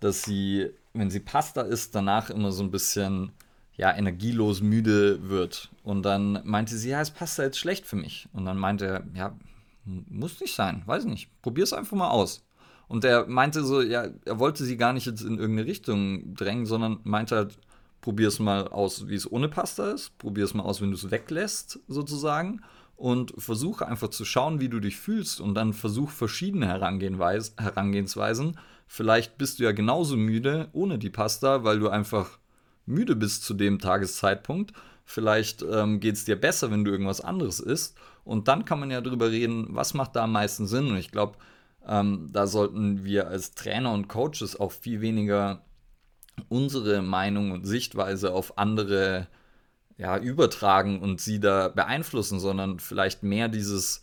dass sie, wenn sie Pasta isst, danach immer so ein bisschen ja, energielos müde wird. Und dann meinte sie, ja, ist Pasta jetzt schlecht für mich? Und dann meinte er, ja, muss nicht sein, weiß nicht, probier es einfach mal aus. Und er meinte so, ja, er wollte sie gar nicht jetzt in irgendeine Richtung drängen, sondern meinte halt, probier es mal aus, wie es ohne Pasta ist, probier es mal aus, wenn du es weglässt, sozusagen und versuche einfach zu schauen, wie du dich fühlst und dann versuch verschiedene Herangehensweisen. Vielleicht bist du ja genauso müde ohne die Pasta, weil du einfach müde bist zu dem Tageszeitpunkt. Vielleicht ähm, geht es dir besser, wenn du irgendwas anderes isst. Und dann kann man ja darüber reden, was macht da am meisten Sinn. Und ich glaube, ähm, da sollten wir als Trainer und Coaches auch viel weniger unsere Meinung und Sichtweise auf andere ja, übertragen und sie da beeinflussen, sondern vielleicht mehr dieses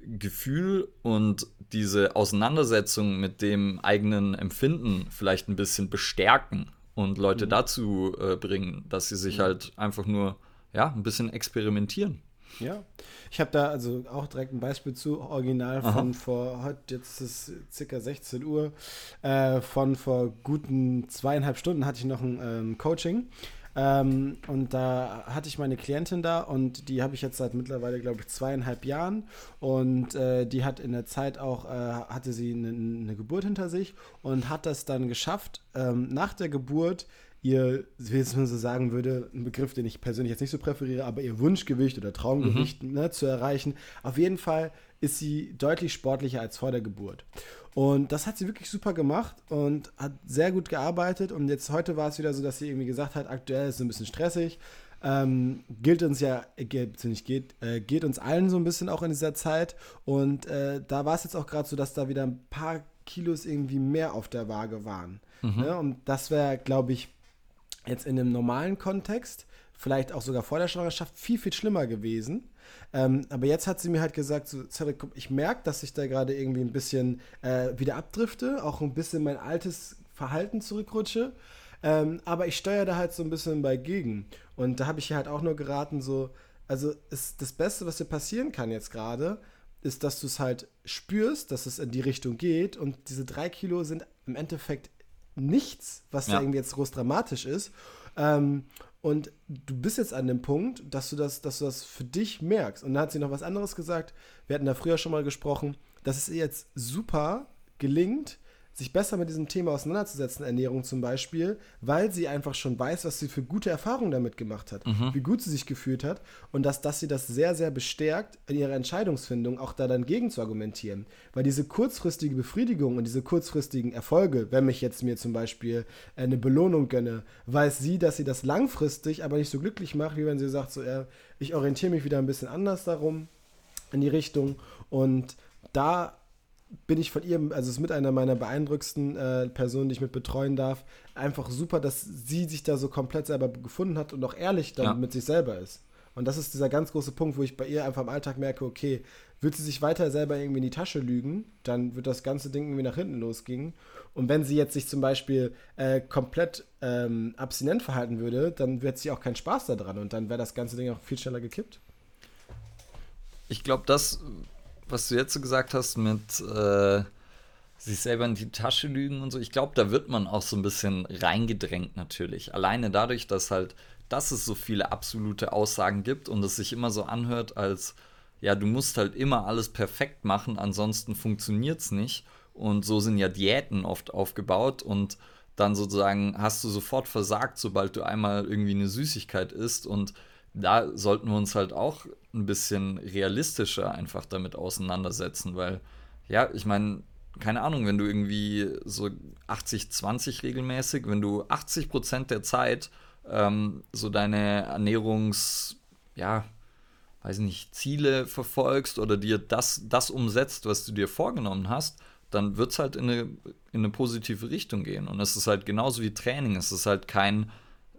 Gefühl und diese Auseinandersetzung mit dem eigenen Empfinden vielleicht ein bisschen bestärken und Leute mhm. dazu äh, bringen, dass sie sich mhm. halt einfach nur ja, ein bisschen experimentieren. Ja, ich habe da also auch direkt ein Beispiel zu, original von Aha. vor, heute, jetzt ist es circa 16 Uhr, äh, von vor guten zweieinhalb Stunden hatte ich noch ein ähm, Coaching ähm, und da hatte ich meine Klientin da und die habe ich jetzt seit mittlerweile, glaube ich, zweieinhalb Jahren. Und äh, die hat in der Zeit auch, äh, hatte sie eine, eine, Geburt hinter sich und hat das dann geschafft, ähm, nach der Geburt ihr, wie es man so sagen würde, ein Begriff, den ich persönlich jetzt nicht so präferiere, aber ihr Wunschgewicht oder Traumgewicht mhm. ne, zu erreichen. Auf jeden Fall ist sie deutlich sportlicher als vor der Geburt. Und das hat sie wirklich super gemacht und hat sehr gut gearbeitet. Und jetzt heute war es wieder so, dass sie irgendwie gesagt hat, aktuell ist es ein bisschen stressig. Ähm, gilt uns ja, äh, nicht geht, äh, geht uns allen so ein bisschen auch in dieser Zeit. Und äh, da war es jetzt auch gerade so, dass da wieder ein paar Kilos irgendwie mehr auf der Waage waren. Mhm. Ne? Und das wäre, glaube ich, jetzt in einem normalen Kontext, vielleicht auch sogar vor der Schwangerschaft, viel, viel schlimmer gewesen. Ähm, aber jetzt hat sie mir halt gesagt, so, ich merke, dass ich da gerade irgendwie ein bisschen äh, wieder abdrifte, auch ein bisschen mein altes Verhalten zurückrutsche. Ähm, aber ich steuere da halt so ein bisschen bei gegen. Und da habe ich ihr halt auch nur geraten, so, also ist das Beste, was dir passieren kann jetzt gerade, ist, dass du es halt spürst, dass es in die Richtung geht. Und diese drei Kilo sind im Endeffekt nichts, was ja. da irgendwie jetzt groß dramatisch ist. Ähm, und du bist jetzt an dem Punkt, dass du das, dass du das für dich merkst. Und dann hat sie noch was anderes gesagt. Wir hatten da früher schon mal gesprochen, dass es ihr jetzt super gelingt, sich besser mit diesem Thema auseinanderzusetzen, Ernährung zum Beispiel, weil sie einfach schon weiß, was sie für gute Erfahrungen damit gemacht hat, mhm. wie gut sie sich gefühlt hat und dass, dass sie das sehr, sehr bestärkt in ihrer Entscheidungsfindung auch da dann gegen zu argumentieren. Weil diese kurzfristige Befriedigung und diese kurzfristigen Erfolge, wenn ich jetzt mir zum Beispiel eine Belohnung gönne, weiß sie, dass sie das langfristig aber nicht so glücklich macht, wie wenn sie sagt, so, äh, ich orientiere mich wieder ein bisschen anders darum in die Richtung und da bin ich von ihr, also ist mit einer meiner beeindruckendsten äh, Personen, die ich mit betreuen darf, einfach super, dass sie sich da so komplett selber gefunden hat und auch ehrlich dann ja. mit sich selber ist. Und das ist dieser ganz große Punkt, wo ich bei ihr einfach im Alltag merke, okay, wird sie sich weiter selber irgendwie in die Tasche lügen, dann wird das ganze Ding irgendwie nach hinten losgehen. Und wenn sie jetzt sich zum Beispiel äh, komplett ähm, abstinent verhalten würde, dann wird sie auch keinen Spaß daran und dann wäre das ganze Ding auch viel schneller gekippt. Ich glaube, das was du jetzt so gesagt hast mit, äh, sich selber in die Tasche lügen und so. Ich glaube, da wird man auch so ein bisschen reingedrängt natürlich. Alleine dadurch, dass halt, dass es so viele absolute Aussagen gibt und es sich immer so anhört, als ja, du musst halt immer alles perfekt machen, ansonsten funktioniert es nicht. Und so sind ja Diäten oft aufgebaut und dann sozusagen hast du sofort versagt, sobald du einmal irgendwie eine Süßigkeit isst. Und da sollten wir uns halt auch ein bisschen realistischer einfach damit auseinandersetzen, weil, ja, ich meine, keine Ahnung, wenn du irgendwie so 80-20 regelmäßig, wenn du 80 Prozent der Zeit ähm, so deine Ernährungs, ja, weiß nicht, Ziele verfolgst oder dir das, das umsetzt, was du dir vorgenommen hast, dann wird es halt in eine, in eine positive Richtung gehen. Und es ist halt genauso wie Training. Es ist halt kein,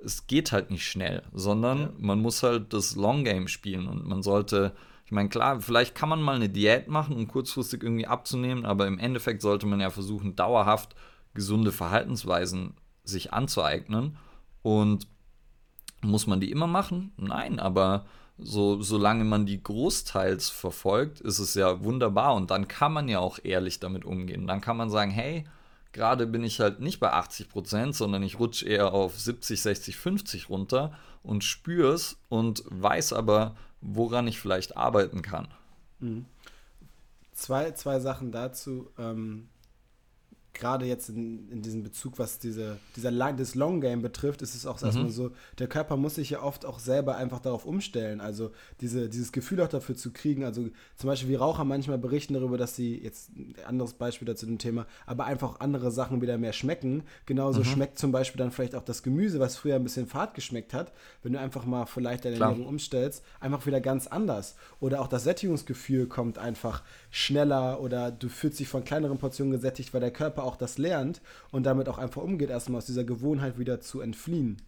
es geht halt nicht schnell, sondern ja. man muss halt das Long Game spielen und man sollte, ich meine, klar, vielleicht kann man mal eine Diät machen, um kurzfristig irgendwie abzunehmen, aber im Endeffekt sollte man ja versuchen, dauerhaft gesunde Verhaltensweisen sich anzueignen. Und muss man die immer machen? Nein, aber so, solange man die großteils verfolgt, ist es ja wunderbar und dann kann man ja auch ehrlich damit umgehen. Dann kann man sagen, hey, gerade bin ich halt nicht bei 80 Prozent, sondern ich rutsche eher auf 70, 60, 50 runter und spüre es und weiß aber, woran ich vielleicht arbeiten kann. Mhm. Zwei, zwei Sachen dazu. Ähm, gerade jetzt in, in diesem Bezug, was diese, dieser Lang, das Long Game betrifft, ist es auch mhm. erstmal so, der Körper muss sich ja oft auch selber einfach darauf umstellen. Also diese, dieses Gefühl auch dafür zu kriegen. Also zum Beispiel wie Raucher manchmal berichten darüber, dass sie, jetzt ein anderes Beispiel dazu dem Thema, aber einfach andere Sachen wieder mehr schmecken. Genauso mhm. schmeckt zum Beispiel dann vielleicht auch das Gemüse, was früher ein bisschen fad geschmeckt hat, wenn du einfach mal vielleicht deine Klar. Ernährung umstellst, einfach wieder ganz anders. Oder auch das Sättigungsgefühl kommt einfach schneller oder du fühlst dich von kleineren Portionen gesättigt, weil der Körper auch das lernt und damit auch einfach umgeht, erstmal aus dieser Gewohnheit wieder zu entfliehen.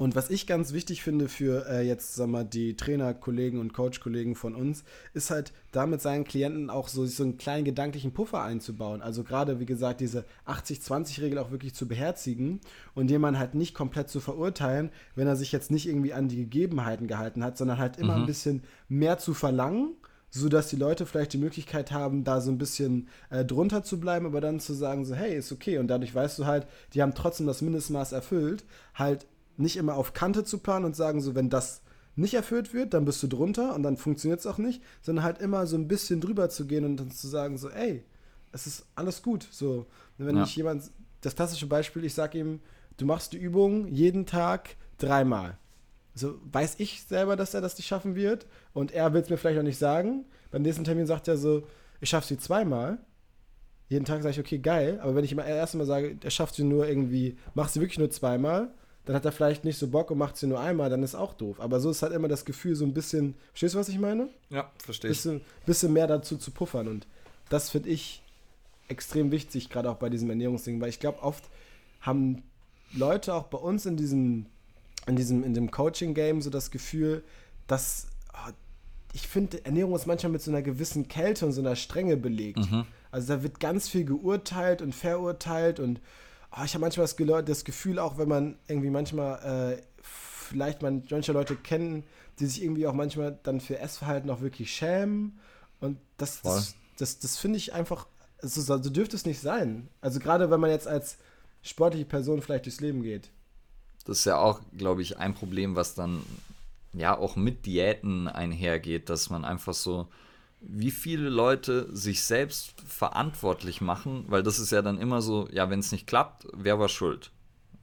Und was ich ganz wichtig finde für äh, jetzt, sag mal, die Trainerkollegen und Coachkollegen von uns, ist halt damit seinen Klienten auch so, so einen kleinen gedanklichen Puffer einzubauen. Also gerade, wie gesagt, diese 80-20-Regel auch wirklich zu beherzigen und jemanden halt nicht komplett zu verurteilen, wenn er sich jetzt nicht irgendwie an die Gegebenheiten gehalten hat, sondern halt immer mhm. ein bisschen mehr zu verlangen so dass die Leute vielleicht die Möglichkeit haben, da so ein bisschen äh, drunter zu bleiben, aber dann zu sagen, so, hey, ist okay. Und dadurch weißt du halt, die haben trotzdem das Mindestmaß erfüllt, halt nicht immer auf Kante zu planen und sagen, so, wenn das nicht erfüllt wird, dann bist du drunter und dann funktioniert es auch nicht, sondern halt immer so ein bisschen drüber zu gehen und dann zu sagen, so, ey, es ist alles gut. So, wenn ja. ich jemand, das klassische Beispiel, ich sag ihm, du machst die Übung jeden Tag dreimal. So weiß ich selber, dass er das nicht schaffen wird. Und er will es mir vielleicht noch nicht sagen. Beim nächsten Termin sagt er so, ich schaffe sie zweimal. Jeden Tag sage ich, okay, geil. Aber wenn ich immer erst mal sage, er schafft sie nur irgendwie, macht sie wirklich nur zweimal, dann hat er vielleicht nicht so Bock und macht sie nur einmal, dann ist auch doof. Aber so ist halt immer das Gefühl, so ein bisschen, verstehst du, was ich meine? Ja, verstehe ich. Bisschen, bisschen mehr dazu zu puffern. Und das finde ich extrem wichtig, gerade auch bei diesem Ernährungsding, weil ich glaube, oft haben Leute auch bei uns in diesem in diesem, in dem Coaching-Game so das Gefühl, dass oh, ich finde, Ernährung ist manchmal mit so einer gewissen Kälte und so einer Strenge belegt. Mhm. Also da wird ganz viel geurteilt und verurteilt und oh, ich habe manchmal das, das, Gefühl, auch wenn man irgendwie manchmal äh, vielleicht man, manche Leute kennen, die sich irgendwie auch manchmal dann für Essverhalten auch wirklich schämen und das, das, das, das finde ich einfach, so, so dürfte es nicht sein. Also gerade wenn man jetzt als sportliche Person vielleicht durchs Leben geht. Das ist ja auch, glaube ich, ein Problem, was dann ja auch mit Diäten einhergeht, dass man einfach so, wie viele Leute sich selbst verantwortlich machen, weil das ist ja dann immer so, ja, wenn es nicht klappt, wer war schuld?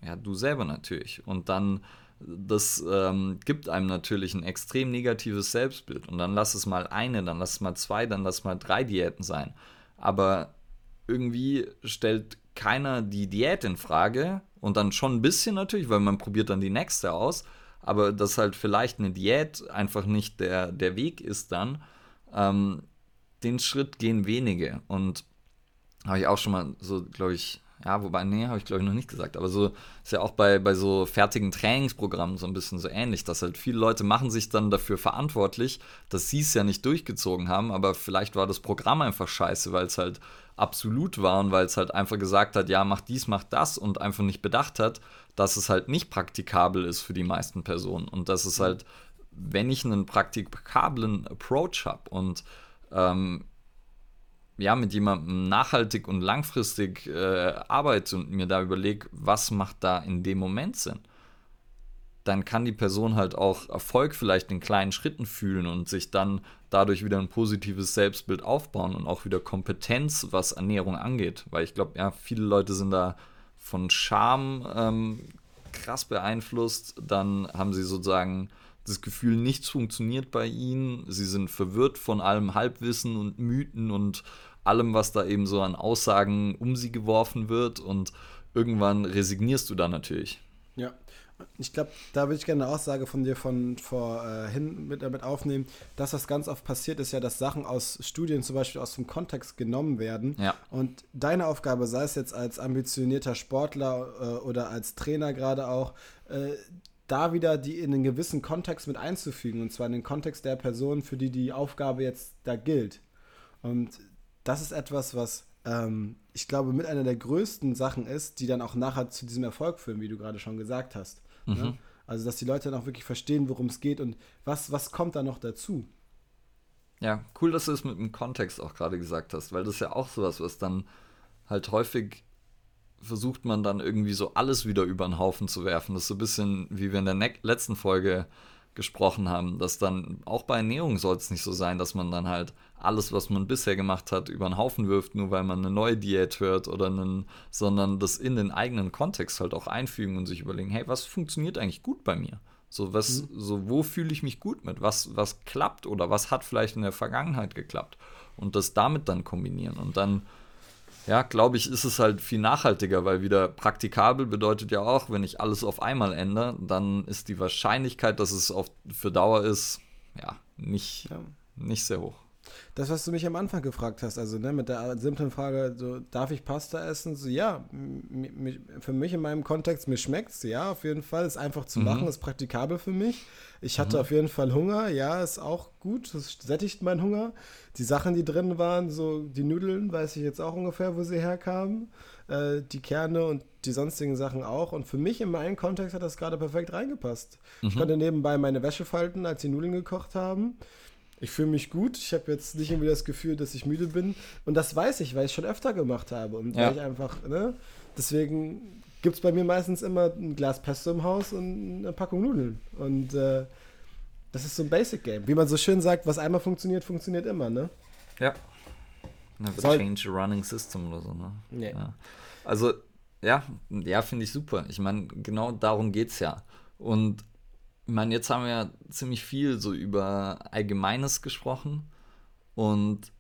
Ja, du selber natürlich. Und dann, das ähm, gibt einem natürlich ein extrem negatives Selbstbild. Und dann lass es mal eine, dann lass es mal zwei, dann lass es mal drei Diäten sein. Aber irgendwie stellt keiner die Diät in Frage und dann schon ein bisschen natürlich, weil man probiert dann die nächste aus, aber dass halt vielleicht eine Diät einfach nicht der, der Weg ist dann, ähm, den Schritt gehen wenige. Und habe ich auch schon mal so, glaube ich, ja, wobei, nee, habe ich glaube ich noch nicht gesagt, aber so ist ja auch bei, bei so fertigen Trainingsprogrammen so ein bisschen so ähnlich, dass halt viele Leute machen sich dann dafür verantwortlich, dass sie es ja nicht durchgezogen haben, aber vielleicht war das Programm einfach scheiße, weil es halt absolut war und weil es halt einfach gesagt hat, ja, mach dies, mach das und einfach nicht bedacht hat, dass es halt nicht praktikabel ist für die meisten Personen. Und dass es halt, wenn ich einen praktikablen Approach habe und ähm, ja, mit jemandem nachhaltig und langfristig äh, arbeite und mir da überlege, was macht da in dem Moment Sinn, dann kann die Person halt auch Erfolg vielleicht in kleinen Schritten fühlen und sich dann dadurch wieder ein positives Selbstbild aufbauen und auch wieder Kompetenz, was Ernährung angeht. Weil ich glaube, ja, viele Leute sind da von Scham ähm, krass beeinflusst. Dann haben sie sozusagen das Gefühl, nichts funktioniert bei ihnen. Sie sind verwirrt von allem Halbwissen und Mythen und allem, was da eben so an Aussagen um sie geworfen wird. Und irgendwann resignierst du da natürlich. Ich glaube, da würde ich gerne eine Aussage von dir von vorhin äh, mit, damit aufnehmen. Das, was ganz oft passiert, ist ja, dass Sachen aus Studien zum Beispiel aus dem Kontext genommen werden. Ja. Und deine Aufgabe, sei es jetzt als ambitionierter Sportler äh, oder als Trainer gerade auch, äh, da wieder die in einen gewissen Kontext mit einzufügen. Und zwar in den Kontext der Person, für die die Aufgabe jetzt da gilt. Und das ist etwas, was ähm, ich glaube, mit einer der größten Sachen ist, die dann auch nachher zu diesem Erfolg führen, wie du gerade schon gesagt hast. Ne? Mhm. Ne? Also, dass die Leute dann auch wirklich verstehen, worum es geht und was, was kommt da noch dazu. Ja, cool, dass du es mit dem Kontext auch gerade gesagt hast, weil das ist ja auch sowas, was dann halt häufig versucht man dann irgendwie so alles wieder über den Haufen zu werfen. Das ist so ein bisschen, wie wir in der letzten Folge gesprochen haben, dass dann auch bei Ernährung soll es nicht so sein, dass man dann halt alles, was man bisher gemacht hat, über den Haufen wirft, nur weil man eine neue Diät hört oder einen, sondern das in den eigenen Kontext halt auch einfügen und sich überlegen, hey, was funktioniert eigentlich gut bei mir? So, was, mhm. so, wo fühle ich mich gut mit? Was, was klappt oder was hat vielleicht in der Vergangenheit geklappt? Und das damit dann kombinieren und dann ja, glaube ich, ist es halt viel nachhaltiger, weil wieder praktikabel bedeutet ja auch, wenn ich alles auf einmal ändere, dann ist die Wahrscheinlichkeit, dass es auf, für Dauer ist, ja, nicht, ja. nicht sehr hoch. Das, was du mich am Anfang gefragt hast, also ne, mit der simplen Frage, so, darf ich Pasta essen? So, ja, für mich in meinem Kontext, mir schmeckt es, ja, auf jeden Fall. Ist einfach zu mhm. machen, ist praktikabel für mich. Ich hatte mhm. auf jeden Fall Hunger, ja, ist auch gut, das sättigt meinen Hunger. Die Sachen, die drin waren, so die Nudeln, weiß ich jetzt auch ungefähr, wo sie herkamen. Äh, die Kerne und die sonstigen Sachen auch. Und für mich in meinem Kontext hat das gerade perfekt reingepasst. Mhm. Ich konnte nebenbei meine Wäsche falten, als die Nudeln gekocht haben. Ich fühle mich gut. Ich habe jetzt nicht irgendwie das Gefühl, dass ich müde bin. Und das weiß ich, weil ich schon öfter gemacht habe. Und ja. weil ich einfach, ne? Deswegen gibt es bei mir meistens immer ein Glas Pesto im Haus und eine Packung Nudeln. Und äh, das ist so ein Basic Game. Wie man so schön sagt, was einmal funktioniert, funktioniert immer, ne? Ja. Never Soll change a running system oder so, ne? Nee. Ja. Also, ja, ja, finde ich super. Ich meine, genau darum geht es ja. Und ich meine, jetzt haben wir ja ziemlich viel so über Allgemeines gesprochen und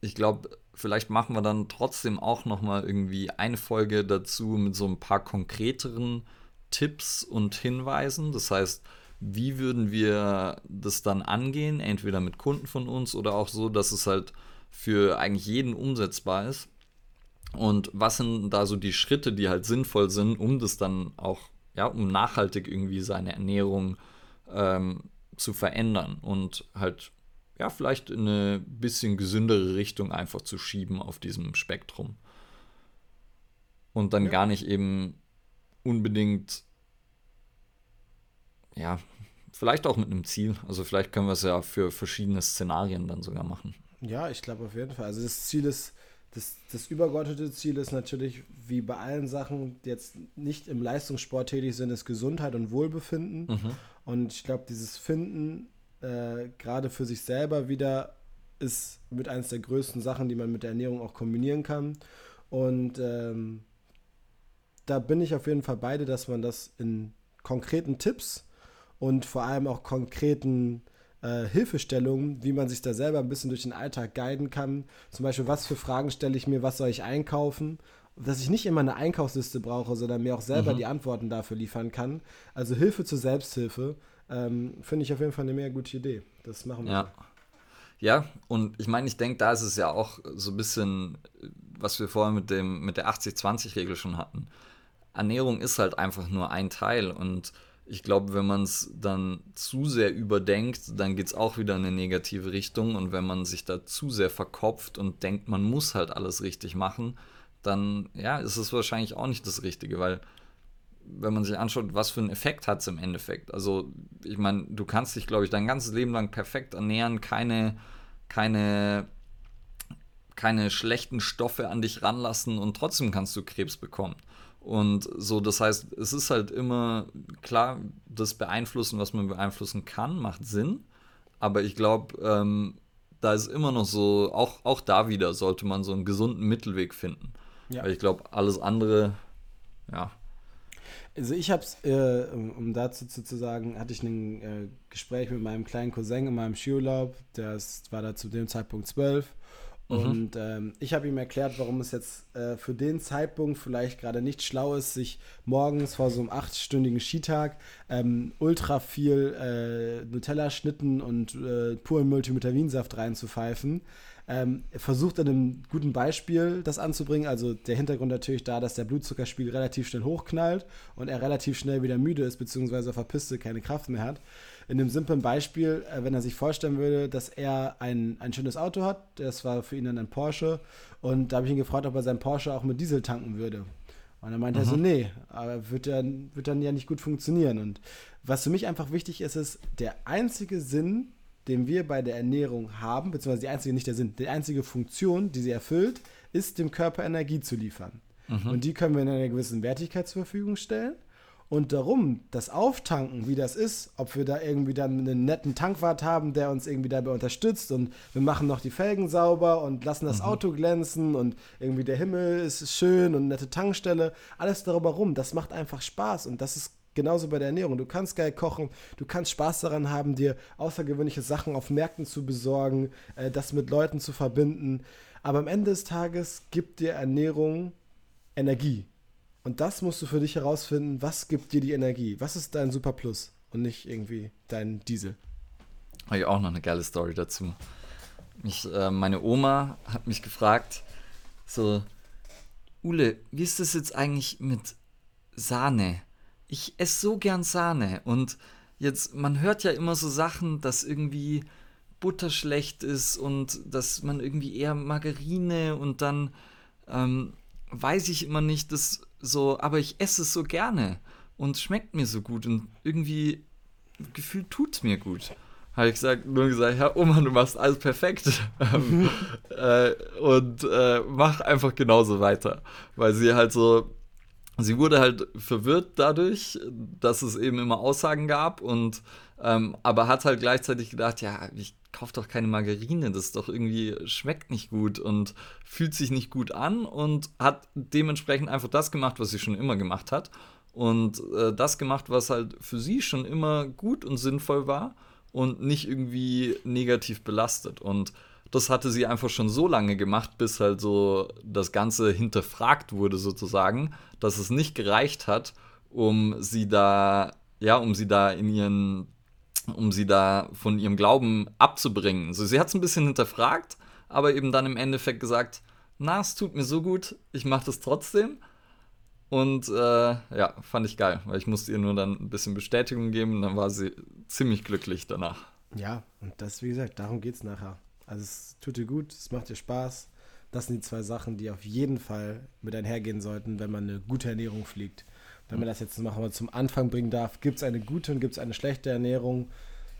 ich glaube, vielleicht machen wir dann trotzdem auch noch mal irgendwie eine Folge dazu mit so ein paar konkreteren Tipps und Hinweisen. Das heißt, wie würden wir das dann angehen? Entweder mit Kunden von uns oder auch so, dass es halt für eigentlich jeden umsetzbar ist. Und was sind da so die Schritte, die halt sinnvoll sind, um das dann auch ja, um nachhaltig irgendwie seine Ernährung ähm, zu verändern und halt ja, vielleicht in eine bisschen gesündere Richtung einfach zu schieben auf diesem Spektrum. Und dann ja. gar nicht eben unbedingt, ja, vielleicht auch mit einem Ziel. Also vielleicht können wir es ja für verschiedene Szenarien dann sogar machen. Ja, ich glaube auf jeden Fall. Also das Ziel ist, das, das übergeordnete Ziel ist natürlich, wie bei allen Sachen, die jetzt nicht im Leistungssport tätig sind, ist Gesundheit und Wohlbefinden. Mhm. Und ich glaube, dieses Finden äh, gerade für sich selber wieder ist mit eines der größten Sachen, die man mit der Ernährung auch kombinieren kann. Und ähm, da bin ich auf jeden Fall beide, dass man das in konkreten Tipps und vor allem auch konkreten äh, Hilfestellungen, wie man sich da selber ein bisschen durch den Alltag guiden kann. Zum Beispiel, was für Fragen stelle ich mir, was soll ich einkaufen? Dass ich nicht immer eine Einkaufsliste brauche, sondern mir auch selber mhm. die Antworten dafür liefern kann. Also Hilfe zur Selbsthilfe ähm, finde ich auf jeden Fall eine mehr gute Idee. Das machen wir. Ja. Ja, und ich meine, ich denke, da ist es ja auch so ein bisschen, was wir vorher mit, dem, mit der 80-20-Regel schon hatten. Ernährung ist halt einfach nur ein Teil und ich glaube, wenn man es dann zu sehr überdenkt, dann geht es auch wieder in eine negative Richtung. Und wenn man sich da zu sehr verkopft und denkt, man muss halt alles richtig machen, dann ja, ist es wahrscheinlich auch nicht das Richtige, weil wenn man sich anschaut, was für einen Effekt hat es im Endeffekt. Also, ich meine, du kannst dich, glaube ich, dein ganzes Leben lang perfekt ernähren, keine, keine keine schlechten Stoffe an dich ranlassen und trotzdem kannst du Krebs bekommen. Und so, das heißt, es ist halt immer klar, das Beeinflussen, was man beeinflussen kann, macht Sinn. Aber ich glaube, ähm, da ist immer noch so, auch, auch da wieder sollte man so einen gesunden Mittelweg finden. Ja. Weil ich glaube, alles andere, ja. Also ich habe es, äh, um, um, dazu zu, zu, sagen, hatte ich ein äh, Gespräch mit meinem kleinen Cousin in meinem Skiurlaub, der ist, war da zu dem Zeitpunkt zwölf Mhm. Und ähm, ich habe ihm erklärt, warum es jetzt äh, für den Zeitpunkt vielleicht gerade nicht schlau ist, sich morgens vor so einem achtstündigen Skitag ähm, ultra viel äh, Nutella-Schnitten und äh, puren Multivitaminsaft reinzupfeifen. Ähm, versucht an einem guten Beispiel das anzubringen. Also der Hintergrund natürlich da, dass der Blutzuckerspiegel relativ schnell hochknallt und er relativ schnell wieder müde ist, beziehungsweise auf der Piste keine Kraft mehr hat in dem simplen Beispiel, äh, wenn er sich vorstellen würde, dass er ein, ein schönes Auto hat, das war für ihn dann ein Porsche, und da habe ich ihn gefragt, ob er sein Porsche auch mit Diesel tanken würde. Und dann meinte mhm. er so, mhm. nee, aber wird dann, wird dann ja nicht gut funktionieren. Und was für mich einfach wichtig ist, ist, der einzige Sinn, den wir bei der Ernährung haben, beziehungsweise die einzige, nicht der Sinn, die einzige Funktion, die sie erfüllt, ist, dem Körper Energie zu liefern. Mhm. Und die können wir in einer gewissen Wertigkeit zur Verfügung stellen. Und darum, das Auftanken, wie das ist, ob wir da irgendwie dann einen netten Tankwart haben, der uns irgendwie dabei unterstützt und wir machen noch die Felgen sauber und lassen das mhm. Auto glänzen und irgendwie der Himmel ist schön und eine nette Tankstelle, alles darüber rum, das macht einfach Spaß und das ist genauso bei der Ernährung. Du kannst geil kochen, du kannst Spaß daran haben, dir außergewöhnliche Sachen auf Märkten zu besorgen, äh, das mit Leuten zu verbinden. Aber am Ende des Tages gibt dir Ernährung Energie. Und das musst du für dich herausfinden, was gibt dir die Energie? Was ist dein Super Plus und nicht irgendwie dein Diesel? Habe ich auch noch eine geile Story dazu. Mich, äh, meine Oma hat mich gefragt, so, Ule, wie ist das jetzt eigentlich mit Sahne? Ich esse so gern Sahne und jetzt, man hört ja immer so Sachen, dass irgendwie Butter schlecht ist und dass man irgendwie eher Margarine und dann ähm, weiß ich immer nicht, dass so, aber ich esse es so gerne und schmeckt mir so gut und irgendwie gefühlt tut es mir gut. Habe ich gesagt, nur gesagt, ja, Oma, du machst alles perfekt. Ähm, äh, und äh, mach einfach genauso weiter. Weil sie halt so, sie wurde halt verwirrt dadurch, dass es eben immer Aussagen gab und ähm, aber hat halt gleichzeitig gedacht, ja, ich kaufe doch keine Margarine, das ist doch irgendwie, schmeckt nicht gut und fühlt sich nicht gut an und hat dementsprechend einfach das gemacht, was sie schon immer gemacht hat. Und äh, das gemacht, was halt für sie schon immer gut und sinnvoll war und nicht irgendwie negativ belastet. Und das hatte sie einfach schon so lange gemacht, bis halt so das Ganze hinterfragt wurde sozusagen, dass es nicht gereicht hat, um sie da, ja, um sie da in ihren um sie da von ihrem Glauben abzubringen. So, sie hat es ein bisschen hinterfragt, aber eben dann im Endeffekt gesagt, na, es tut mir so gut, ich mache das trotzdem. Und äh, ja, fand ich geil, weil ich musste ihr nur dann ein bisschen Bestätigung geben, und dann war sie ziemlich glücklich danach. Ja, und das, wie gesagt, darum geht es nachher. Also es tut dir gut, es macht dir Spaß. Das sind die zwei Sachen, die auf jeden Fall mit einhergehen sollten, wenn man eine gute Ernährung fliegt. Wenn man das jetzt mal zum Anfang bringen darf, gibt es eine gute und gibt es eine schlechte Ernährung.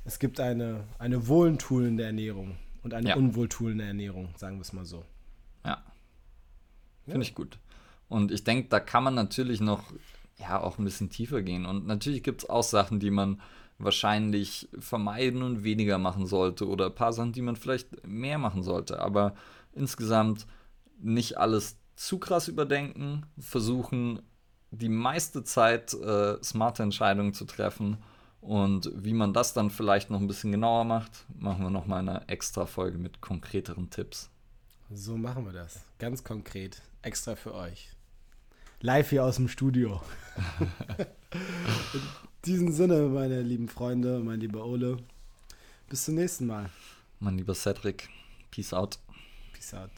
Es gibt eine, eine wohltuende Ernährung und eine ja. unwohltuende Ernährung, sagen wir es mal so. Ja. Finde ja. ich gut. Und ich denke, da kann man natürlich noch ja auch ein bisschen tiefer gehen. Und natürlich gibt es auch Sachen, die man wahrscheinlich vermeiden und weniger machen sollte oder ein paar Sachen, die man vielleicht mehr machen sollte. Aber insgesamt nicht alles zu krass überdenken, versuchen die meiste Zeit äh, smarte Entscheidungen zu treffen. Und wie man das dann vielleicht noch ein bisschen genauer macht, machen wir noch mal eine extra Folge mit konkreteren Tipps. So machen wir das. Ganz konkret. Extra für euch. Live hier aus dem Studio. In diesem Sinne, meine lieben Freunde, mein lieber Ole. Bis zum nächsten Mal. Mein lieber Cedric. Peace out. Peace out.